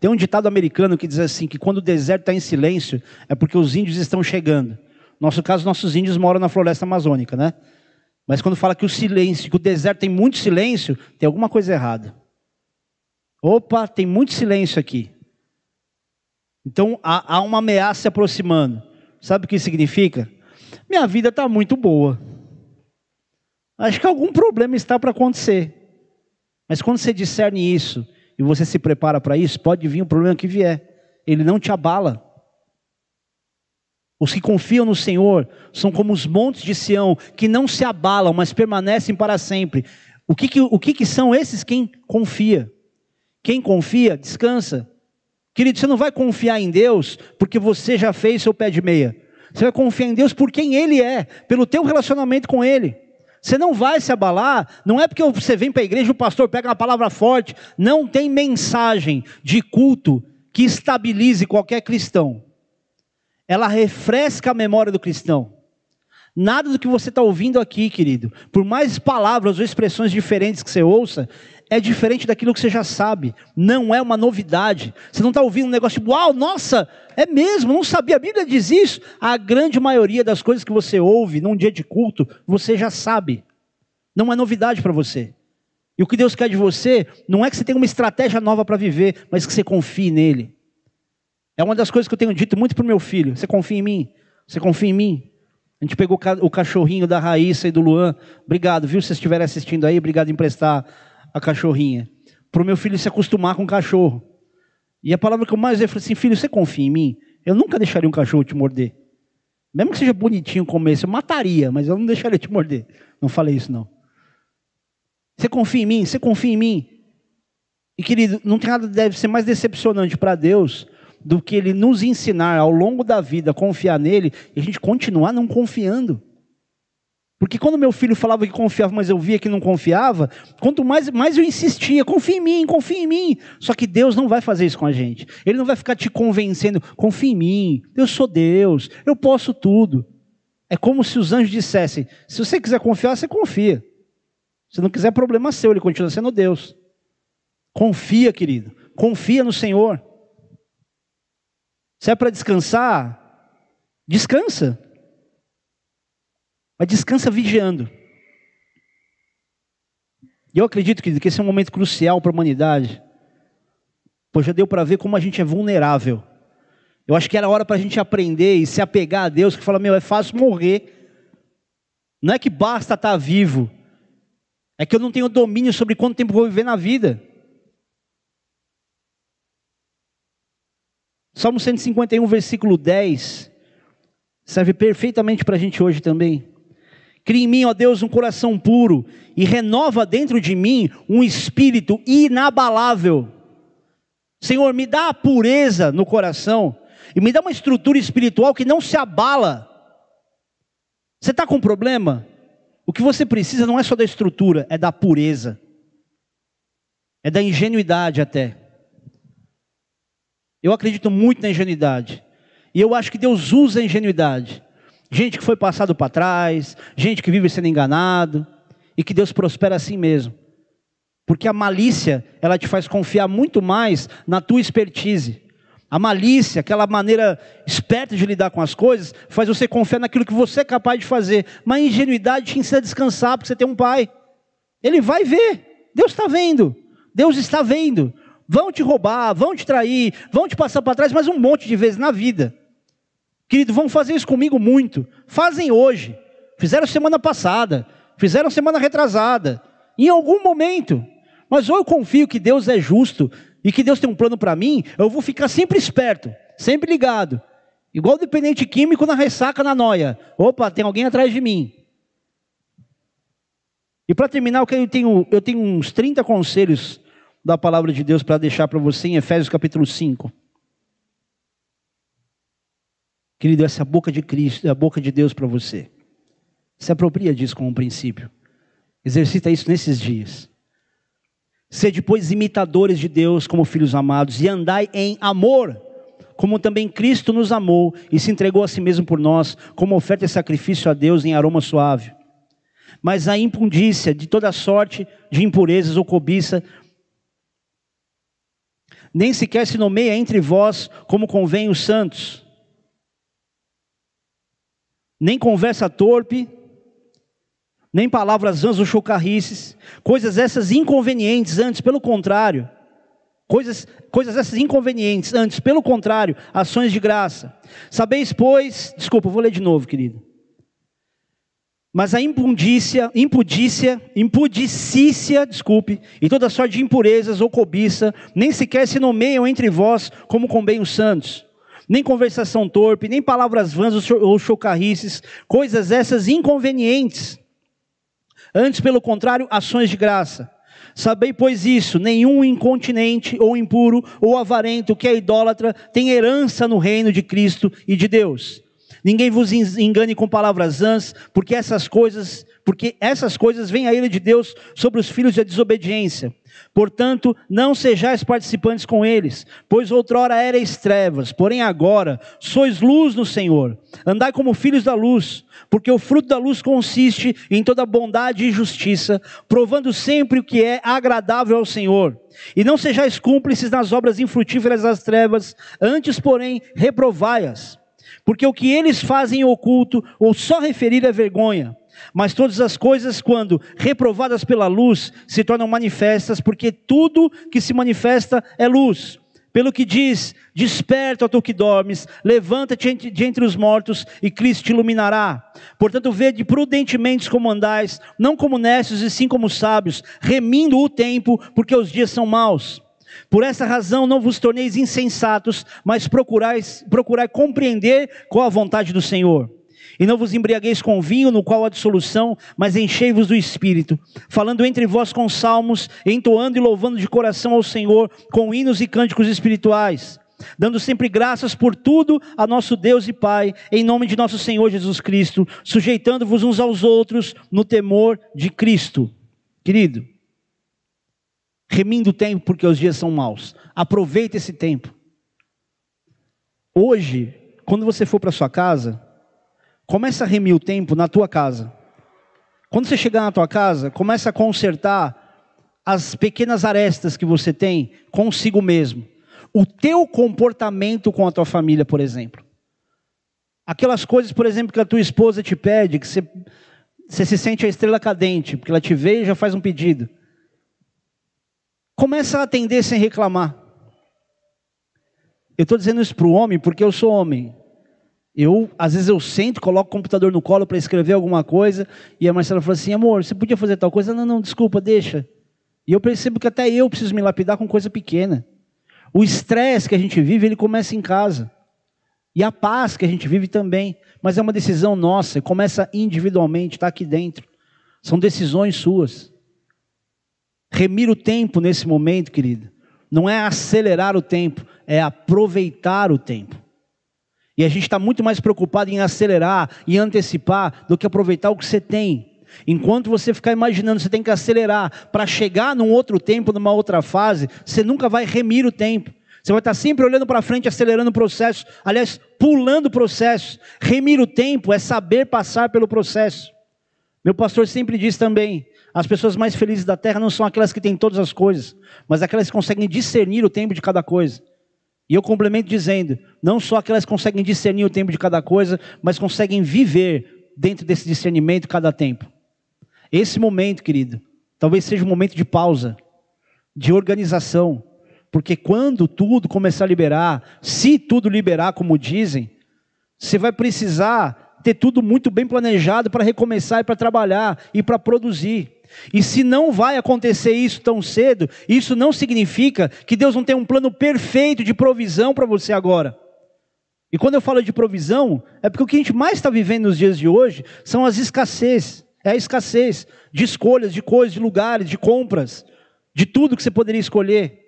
A: Tem um ditado americano que diz assim: que quando o deserto está em silêncio, é porque os índios estão chegando. No nosso caso, nossos índios moram na floresta amazônica, né? Mas quando fala que o silêncio, que o deserto tem muito silêncio, tem alguma coisa errada. Opa, tem muito silêncio aqui. Então há, há uma ameaça se aproximando. Sabe o que significa? Minha vida está muito boa. Acho que algum problema está para acontecer. Mas quando você discerne isso e você se prepara para isso, pode vir o problema que vier. Ele não te abala. Os que confiam no Senhor são como os montes de Sião, que não se abalam, mas permanecem para sempre. O que, que, o que, que são esses quem confia? Quem confia, descansa. Querido, você não vai confiar em Deus porque você já fez seu pé de meia. Você vai confiar em Deus por quem Ele é, pelo teu relacionamento com Ele. Você não vai se abalar, não é porque você vem para a igreja e o pastor pega uma palavra forte. Não tem mensagem de culto que estabilize qualquer cristão. Ela refresca a memória do cristão. Nada do que você está ouvindo aqui, querido, por mais palavras ou expressões diferentes que você ouça, é diferente daquilo que você já sabe. Não é uma novidade. Você não está ouvindo um negócio tipo, uau, nossa, é mesmo, não sabia. A Bíblia diz isso. A grande maioria das coisas que você ouve num dia de culto, você já sabe. Não é novidade para você. E o que Deus quer de você não é que você tenha uma estratégia nova para viver, mas que você confie nele. É uma das coisas que eu tenho dito muito para o meu filho. Você confia em mim? Você confia em mim? A gente pegou o cachorrinho da Raíssa e do Luan. Obrigado, viu? Se vocês estiverem assistindo aí, obrigado em emprestar a cachorrinha. Para o meu filho se acostumar com o cachorro. E a palavra que eu mais eu falei assim, filho, você confia em mim? Eu nunca deixaria um cachorro te morder. Mesmo que seja bonitinho comer, eu mataria, mas eu não deixaria te morder. Não falei isso, não. Você confia em mim? Você confia em mim? E querido, não tem nada deve ser mais decepcionante para Deus do que Ele nos ensinar ao longo da vida a confiar nele e a gente continuar não confiando. Porque quando meu filho falava que confiava, mas eu via que não confiava, quanto mais, mais eu insistia, confia em mim, confia em mim. Só que Deus não vai fazer isso com a gente. Ele não vai ficar te convencendo, confia em mim, eu sou Deus, eu posso tudo. É como se os anjos dissessem: se você quiser confiar, você confia. Se não quiser, problema seu, ele continua sendo Deus. Confia, querido, confia no Senhor. Se é para descansar, descansa. Mas descansa vigiando. E eu acredito que, que esse é um momento crucial para a humanidade. Pois já deu para ver como a gente é vulnerável. Eu acho que era hora para a gente aprender e se apegar a Deus, que fala, meu, é fácil morrer. Não é que basta estar tá vivo. É que eu não tenho domínio sobre quanto tempo vou viver na vida. Salmo 151, versículo 10, serve perfeitamente para a gente hoje também. Cria em mim, ó Deus, um coração puro e renova dentro de mim um espírito inabalável. Senhor, me dá a pureza no coração e me dá uma estrutura espiritual que não se abala. Você está com um problema? O que você precisa não é só da estrutura, é da pureza, é da ingenuidade até. Eu acredito muito na ingenuidade, e eu acho que Deus usa a ingenuidade gente que foi passado para trás, gente que vive sendo enganado, e que Deus prospera assim mesmo. Porque a malícia, ela te faz confiar muito mais na tua expertise. A malícia, aquela maneira esperta de lidar com as coisas, faz você confiar naquilo que você é capaz de fazer. Mas a ingenuidade te ensina a descansar, porque você tem um pai. Ele vai ver. Deus está vendo. Deus está vendo. Vão te roubar, vão te trair, vão te passar para trás, mas um monte de vezes na vida. Querido, vão fazer isso comigo muito. Fazem hoje. Fizeram semana passada. Fizeram semana retrasada. Em algum momento. Mas ou eu confio que Deus é justo e que Deus tem um plano para mim, eu vou ficar sempre esperto, sempre ligado. Igual dependente químico na ressaca, na noia. Opa, tem alguém atrás de mim. E para terminar, eu tenho, eu tenho uns 30 conselhos da palavra de Deus para deixar para você em Efésios capítulo 5. Querido, essa boca de Cristo, a boca de Deus para você. Se apropria disso como um princípio. Exercita isso nesses dias. Sede, pois, imitadores de Deus como filhos amados, e andai em amor, como também Cristo nos amou e se entregou a si mesmo por nós, como oferta e sacrifício a Deus em aroma suave. Mas a impundícia de toda sorte de impurezas ou cobiça, nem sequer se nomeia entre vós como convém os santos nem conversa torpe, nem palavras vãs ou chocarrices, coisas essas inconvenientes, antes, pelo contrário, coisas, coisas essas inconvenientes, antes, pelo contrário, ações de graça. Sabeis, pois, desculpa, vou ler de novo, querido. Mas a impudícia, impudícia, impudicícia, desculpe, e toda sorte de impurezas ou cobiça, nem sequer se nomeiam entre vós como convém os santos nem conversação torpe, nem palavras vãs ou chocarrices, coisas essas inconvenientes. Antes, pelo contrário, ações de graça. Sabei, pois, isso: nenhum incontinente, ou impuro, ou avarento, que é idólatra, tem herança no reino de Cristo e de Deus. Ninguém vos engane com palavras ãs, porque essas coisas, porque essas coisas vêm a ira de Deus sobre os filhos da desobediência. Portanto, não sejais participantes com eles, pois outrora erais trevas, porém agora sois luz no Senhor. Andai como filhos da luz, porque o fruto da luz consiste em toda bondade e justiça, provando sempre o que é agradável ao Senhor. E não sejais cúmplices nas obras infrutíferas das trevas, antes, porém, reprovai-as. Porque o que eles fazem em oculto, ou só referir é vergonha. Mas todas as coisas, quando reprovadas pela luz, se tornam manifestas, porque tudo que se manifesta é luz. Pelo que diz: Desperta, tu que dormes, levanta-te de entre os mortos e Cristo te iluminará. Portanto, vede prudentemente como andais, não como necios e sim como sábios, remindo o tempo, porque os dias são maus. Por essa razão não vos torneis insensatos, mas procurais, procurai compreender qual a vontade do Senhor. E não vos embriagueis com vinho, no qual há dissolução, mas enchei-vos do Espírito, falando entre vós com salmos, entoando e louvando de coração ao Senhor, com hinos e cânticos espirituais, dando sempre graças por tudo a nosso Deus e Pai, em nome de nosso Senhor Jesus Cristo, sujeitando-vos uns aos outros no temor de Cristo. Querido, remindo o tempo porque os dias são maus. Aproveite esse tempo. Hoje, quando você for para sua casa, Começa a remir o tempo na tua casa. Quando você chegar na tua casa, começa a consertar as pequenas arestas que você tem consigo mesmo. O teu comportamento com a tua família, por exemplo. Aquelas coisas, por exemplo, que a tua esposa te pede, que você, você se sente a estrela cadente, porque ela te vê e já faz um pedido. Começa a atender sem reclamar. Eu estou dizendo isso para o homem porque eu sou homem. Eu, às vezes eu sento, coloco o computador no colo para escrever alguma coisa, e a Marcela fala assim, amor, você podia fazer tal coisa? Não, não, desculpa, deixa. E eu percebo que até eu preciso me lapidar com coisa pequena. O estresse que a gente vive, ele começa em casa. E a paz que a gente vive também. Mas é uma decisão nossa, começa individualmente, está aqui dentro. São decisões suas. Remir o tempo nesse momento, querido, não é acelerar o tempo, é aproveitar o tempo. E a gente está muito mais preocupado em acelerar e antecipar do que aproveitar o que você tem. Enquanto você ficar imaginando, você tem que acelerar para chegar num outro tempo, numa outra fase, você nunca vai remir o tempo. Você vai estar sempre olhando para frente, acelerando o processo, aliás, pulando o processo. Remir o tempo é saber passar pelo processo. Meu pastor sempre diz também: as pessoas mais felizes da terra não são aquelas que têm todas as coisas, mas aquelas que conseguem discernir o tempo de cada coisa. E eu complemento dizendo: não só que elas conseguem discernir o tempo de cada coisa, mas conseguem viver dentro desse discernimento cada tempo. Esse momento, querido, talvez seja um momento de pausa, de organização, porque quando tudo começar a liberar, se tudo liberar, como dizem, você vai precisar ter tudo muito bem planejado para recomeçar e para trabalhar e para produzir. E se não vai acontecer isso tão cedo, isso não significa que Deus não tem um plano perfeito de provisão para você agora. E quando eu falo de provisão, é porque o que a gente mais está vivendo nos dias de hoje são as escassez. É a escassez de escolhas, de coisas, de lugares, de compras, de tudo que você poderia escolher.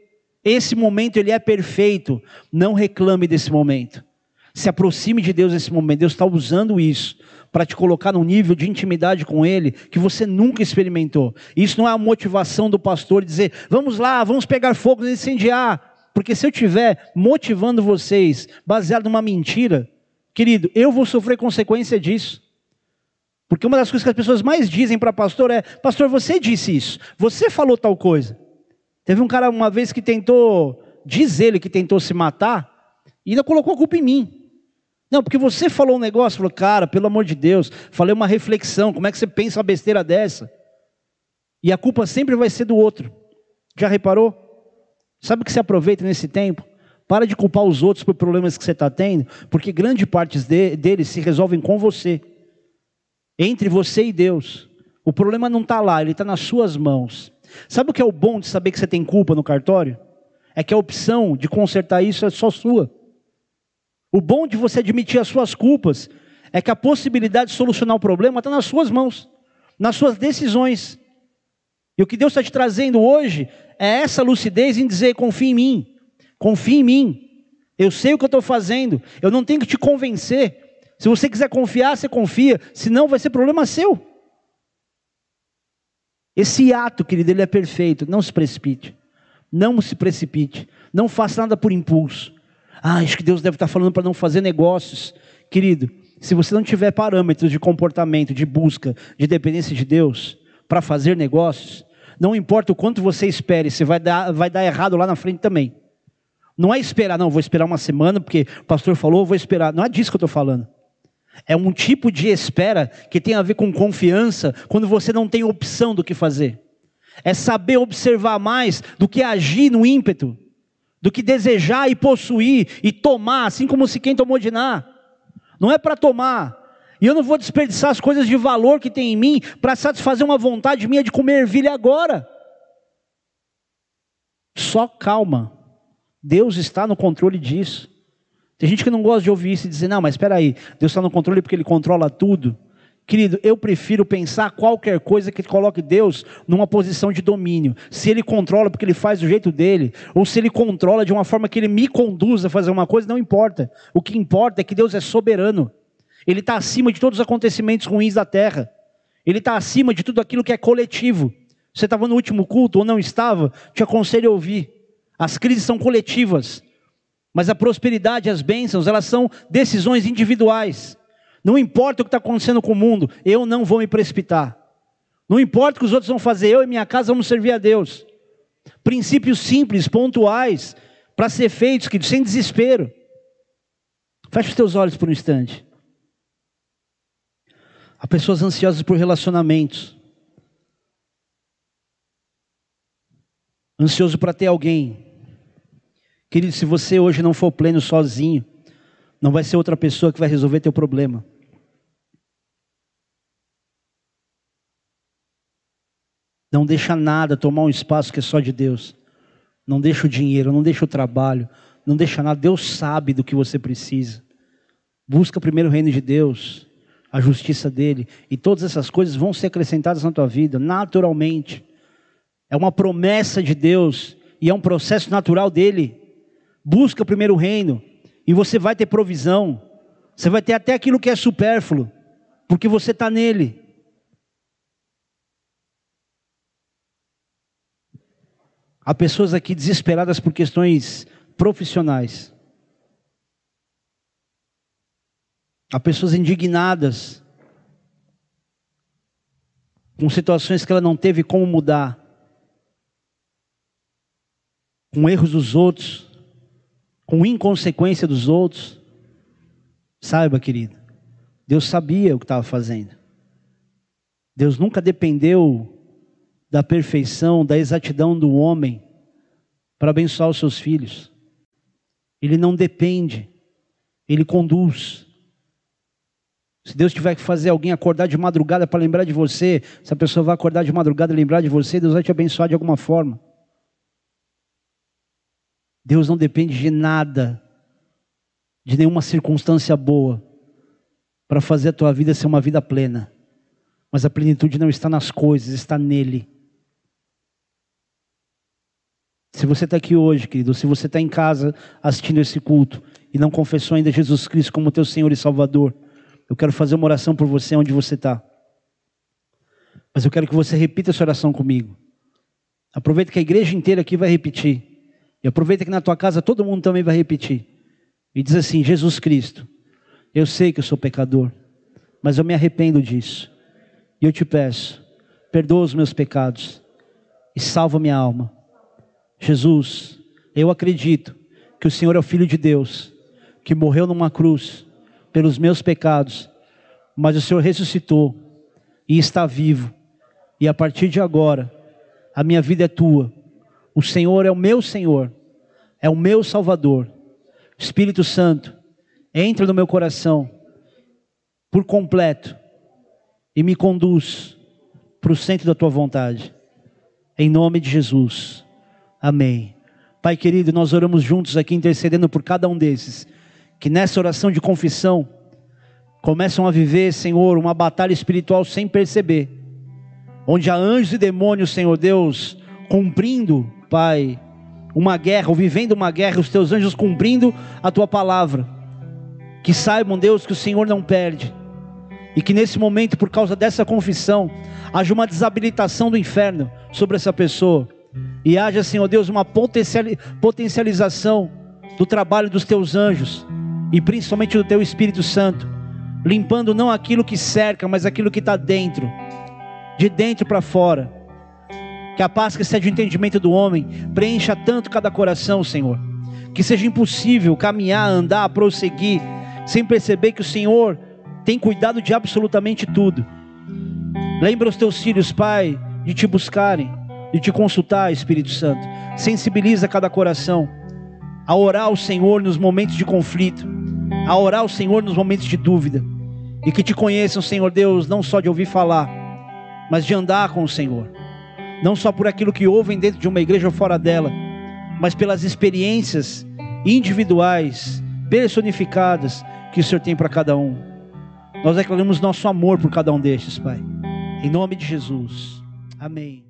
A: Esse momento ele é perfeito. Não reclame desse momento. Se aproxime de Deus nesse momento. Deus está usando isso para te colocar num nível de intimidade com Ele que você nunca experimentou. Isso não é a motivação do pastor dizer, vamos lá, vamos pegar fogo e incendiar. Porque se eu estiver motivando vocês baseado numa mentira, querido, eu vou sofrer consequência disso. Porque uma das coisas que as pessoas mais dizem para pastor é: Pastor, você disse isso, você falou tal coisa. Teve um cara uma vez que tentou, diz ele que tentou se matar, e ainda colocou a culpa em mim. Não, porque você falou um negócio, falou, cara, pelo amor de Deus, falei uma reflexão, como é que você pensa uma besteira dessa? E a culpa sempre vai ser do outro. Já reparou? Sabe o que você aproveita nesse tempo? Para de culpar os outros por problemas que você está tendo, porque grande parte de, deles se resolvem com você, entre você e Deus. O problema não está lá, ele está nas suas mãos. Sabe o que é o bom de saber que você tem culpa no cartório? É que a opção de consertar isso é só sua. O bom de você admitir as suas culpas é que a possibilidade de solucionar o problema está nas suas mãos, nas suas decisões. E o que Deus está te trazendo hoje é essa lucidez em dizer: confia em mim, confia em mim. Eu sei o que eu estou fazendo, eu não tenho que te convencer. Se você quiser confiar, você confia, senão vai ser problema seu. Esse ato, querido, ele é perfeito. Não se precipite. Não se precipite. Não faça nada por impulso. Ah, acho que Deus deve estar falando para não fazer negócios. Querido, se você não tiver parâmetros de comportamento, de busca, de dependência de Deus para fazer negócios, não importa o quanto você espere, você vai dar, vai dar errado lá na frente também. Não é esperar, não, vou esperar uma semana, porque o pastor falou, vou esperar. Não é disso que eu estou falando. É um tipo de espera que tem a ver com confiança quando você não tem opção do que fazer. É saber observar mais do que agir no ímpeto, do que desejar e possuir e tomar, assim como se quem tomou de Ná. Não é para tomar. E eu não vou desperdiçar as coisas de valor que tem em mim para satisfazer uma vontade minha de comer ervilha agora. Só calma. Deus está no controle disso. Tem gente que não gosta de ouvir isso e dizer, não, mas espera aí, Deus está no controle porque Ele controla tudo. Querido, eu prefiro pensar qualquer coisa que coloque Deus numa posição de domínio. Se Ele controla porque Ele faz do jeito dele, ou se Ele controla de uma forma que Ele me conduz a fazer uma coisa, não importa. O que importa é que Deus é soberano. Ele está acima de todos os acontecimentos ruins da terra. Ele está acima de tudo aquilo que é coletivo. Você estava no último culto ou não estava? Te aconselho a ouvir. As crises são coletivas. Mas a prosperidade, as bênçãos, elas são decisões individuais. Não importa o que está acontecendo com o mundo, eu não vou me precipitar. Não importa o que os outros vão fazer, eu e minha casa vamos servir a Deus. Princípios simples, pontuais, para ser feitos, que sem desespero. Feche os teus olhos por um instante. Há pessoas ansiosas por relacionamentos. Ansioso para ter alguém, Querido, se você hoje não for pleno sozinho, não vai ser outra pessoa que vai resolver teu problema. Não deixa nada tomar um espaço que é só de Deus. Não deixa o dinheiro, não deixa o trabalho, não deixa nada. Deus sabe do que você precisa. Busca primeiro o reino de Deus, a justiça dele, e todas essas coisas vão ser acrescentadas na tua vida, naturalmente. É uma promessa de Deus e é um processo natural dele. Busca primeiro o reino e você vai ter provisão. Você vai ter até aquilo que é supérfluo, porque você está nele. Há pessoas aqui desesperadas por questões profissionais. Há pessoas indignadas com situações que ela não teve como mudar, com erros dos outros com inconsequência dos outros. Saiba, querido, Deus sabia o que estava fazendo. Deus nunca dependeu da perfeição, da exatidão do homem para abençoar os seus filhos. Ele não depende, ele conduz. Se Deus tiver que fazer alguém acordar de madrugada para lembrar de você, se a pessoa vai acordar de madrugada e lembrar de você, Deus vai te abençoar de alguma forma. Deus não depende de nada, de nenhuma circunstância boa, para fazer a tua vida ser uma vida plena. Mas a plenitude não está nas coisas, está nele. Se você está aqui hoje, querido, se você está em casa assistindo esse culto e não confessou ainda Jesus Cristo como teu Senhor e Salvador, eu quero fazer uma oração por você onde você está. Mas eu quero que você repita essa oração comigo. Aproveita que a igreja inteira aqui vai repetir. E aproveita que na tua casa todo mundo também vai repetir. E diz assim: Jesus Cristo, eu sei que eu sou pecador, mas eu me arrependo disso. E eu te peço, perdoa os meus pecados e salva minha alma. Jesus, eu acredito que o Senhor é o Filho de Deus, que morreu numa cruz pelos meus pecados, mas o Senhor ressuscitou e está vivo. E a partir de agora, a minha vida é tua o Senhor é o meu Senhor, é o meu Salvador. Espírito Santo, entra no meu coração por completo e me conduz para o centro da tua vontade. Em nome de Jesus. Amém. Pai querido, nós oramos juntos aqui intercedendo por cada um desses que nessa oração de confissão começam a viver, Senhor, uma batalha espiritual sem perceber onde há anjos e demônios, Senhor Deus, cumprindo, Pai, uma guerra, ou vivendo uma guerra, os teus anjos cumprindo a tua palavra. Que saibam, Deus, que o Senhor não perde. E que nesse momento, por causa dessa confissão, haja uma desabilitação do inferno sobre essa pessoa. E haja, Senhor Deus, uma potencialização do trabalho dos teus anjos e principalmente do teu Espírito Santo, limpando não aquilo que cerca, mas aquilo que está dentro, de dentro para fora. Que a paz que excede o entendimento do homem preencha tanto cada coração, Senhor, que seja impossível caminhar, andar, prosseguir, sem perceber que o Senhor tem cuidado de absolutamente tudo. Lembra os teus filhos, Pai, de te buscarem, de te consultar, Espírito Santo. Sensibiliza cada coração a orar ao Senhor nos momentos de conflito, a orar ao Senhor nos momentos de dúvida, e que te conheçam, Senhor Deus, não só de ouvir falar, mas de andar com o Senhor, não só por aquilo que ouvem dentro de uma igreja ou fora dela, mas pelas experiências individuais, personificadas que o Senhor tem para cada um. Nós declaramos nosso amor por cada um destes, Pai. Em nome de Jesus. Amém.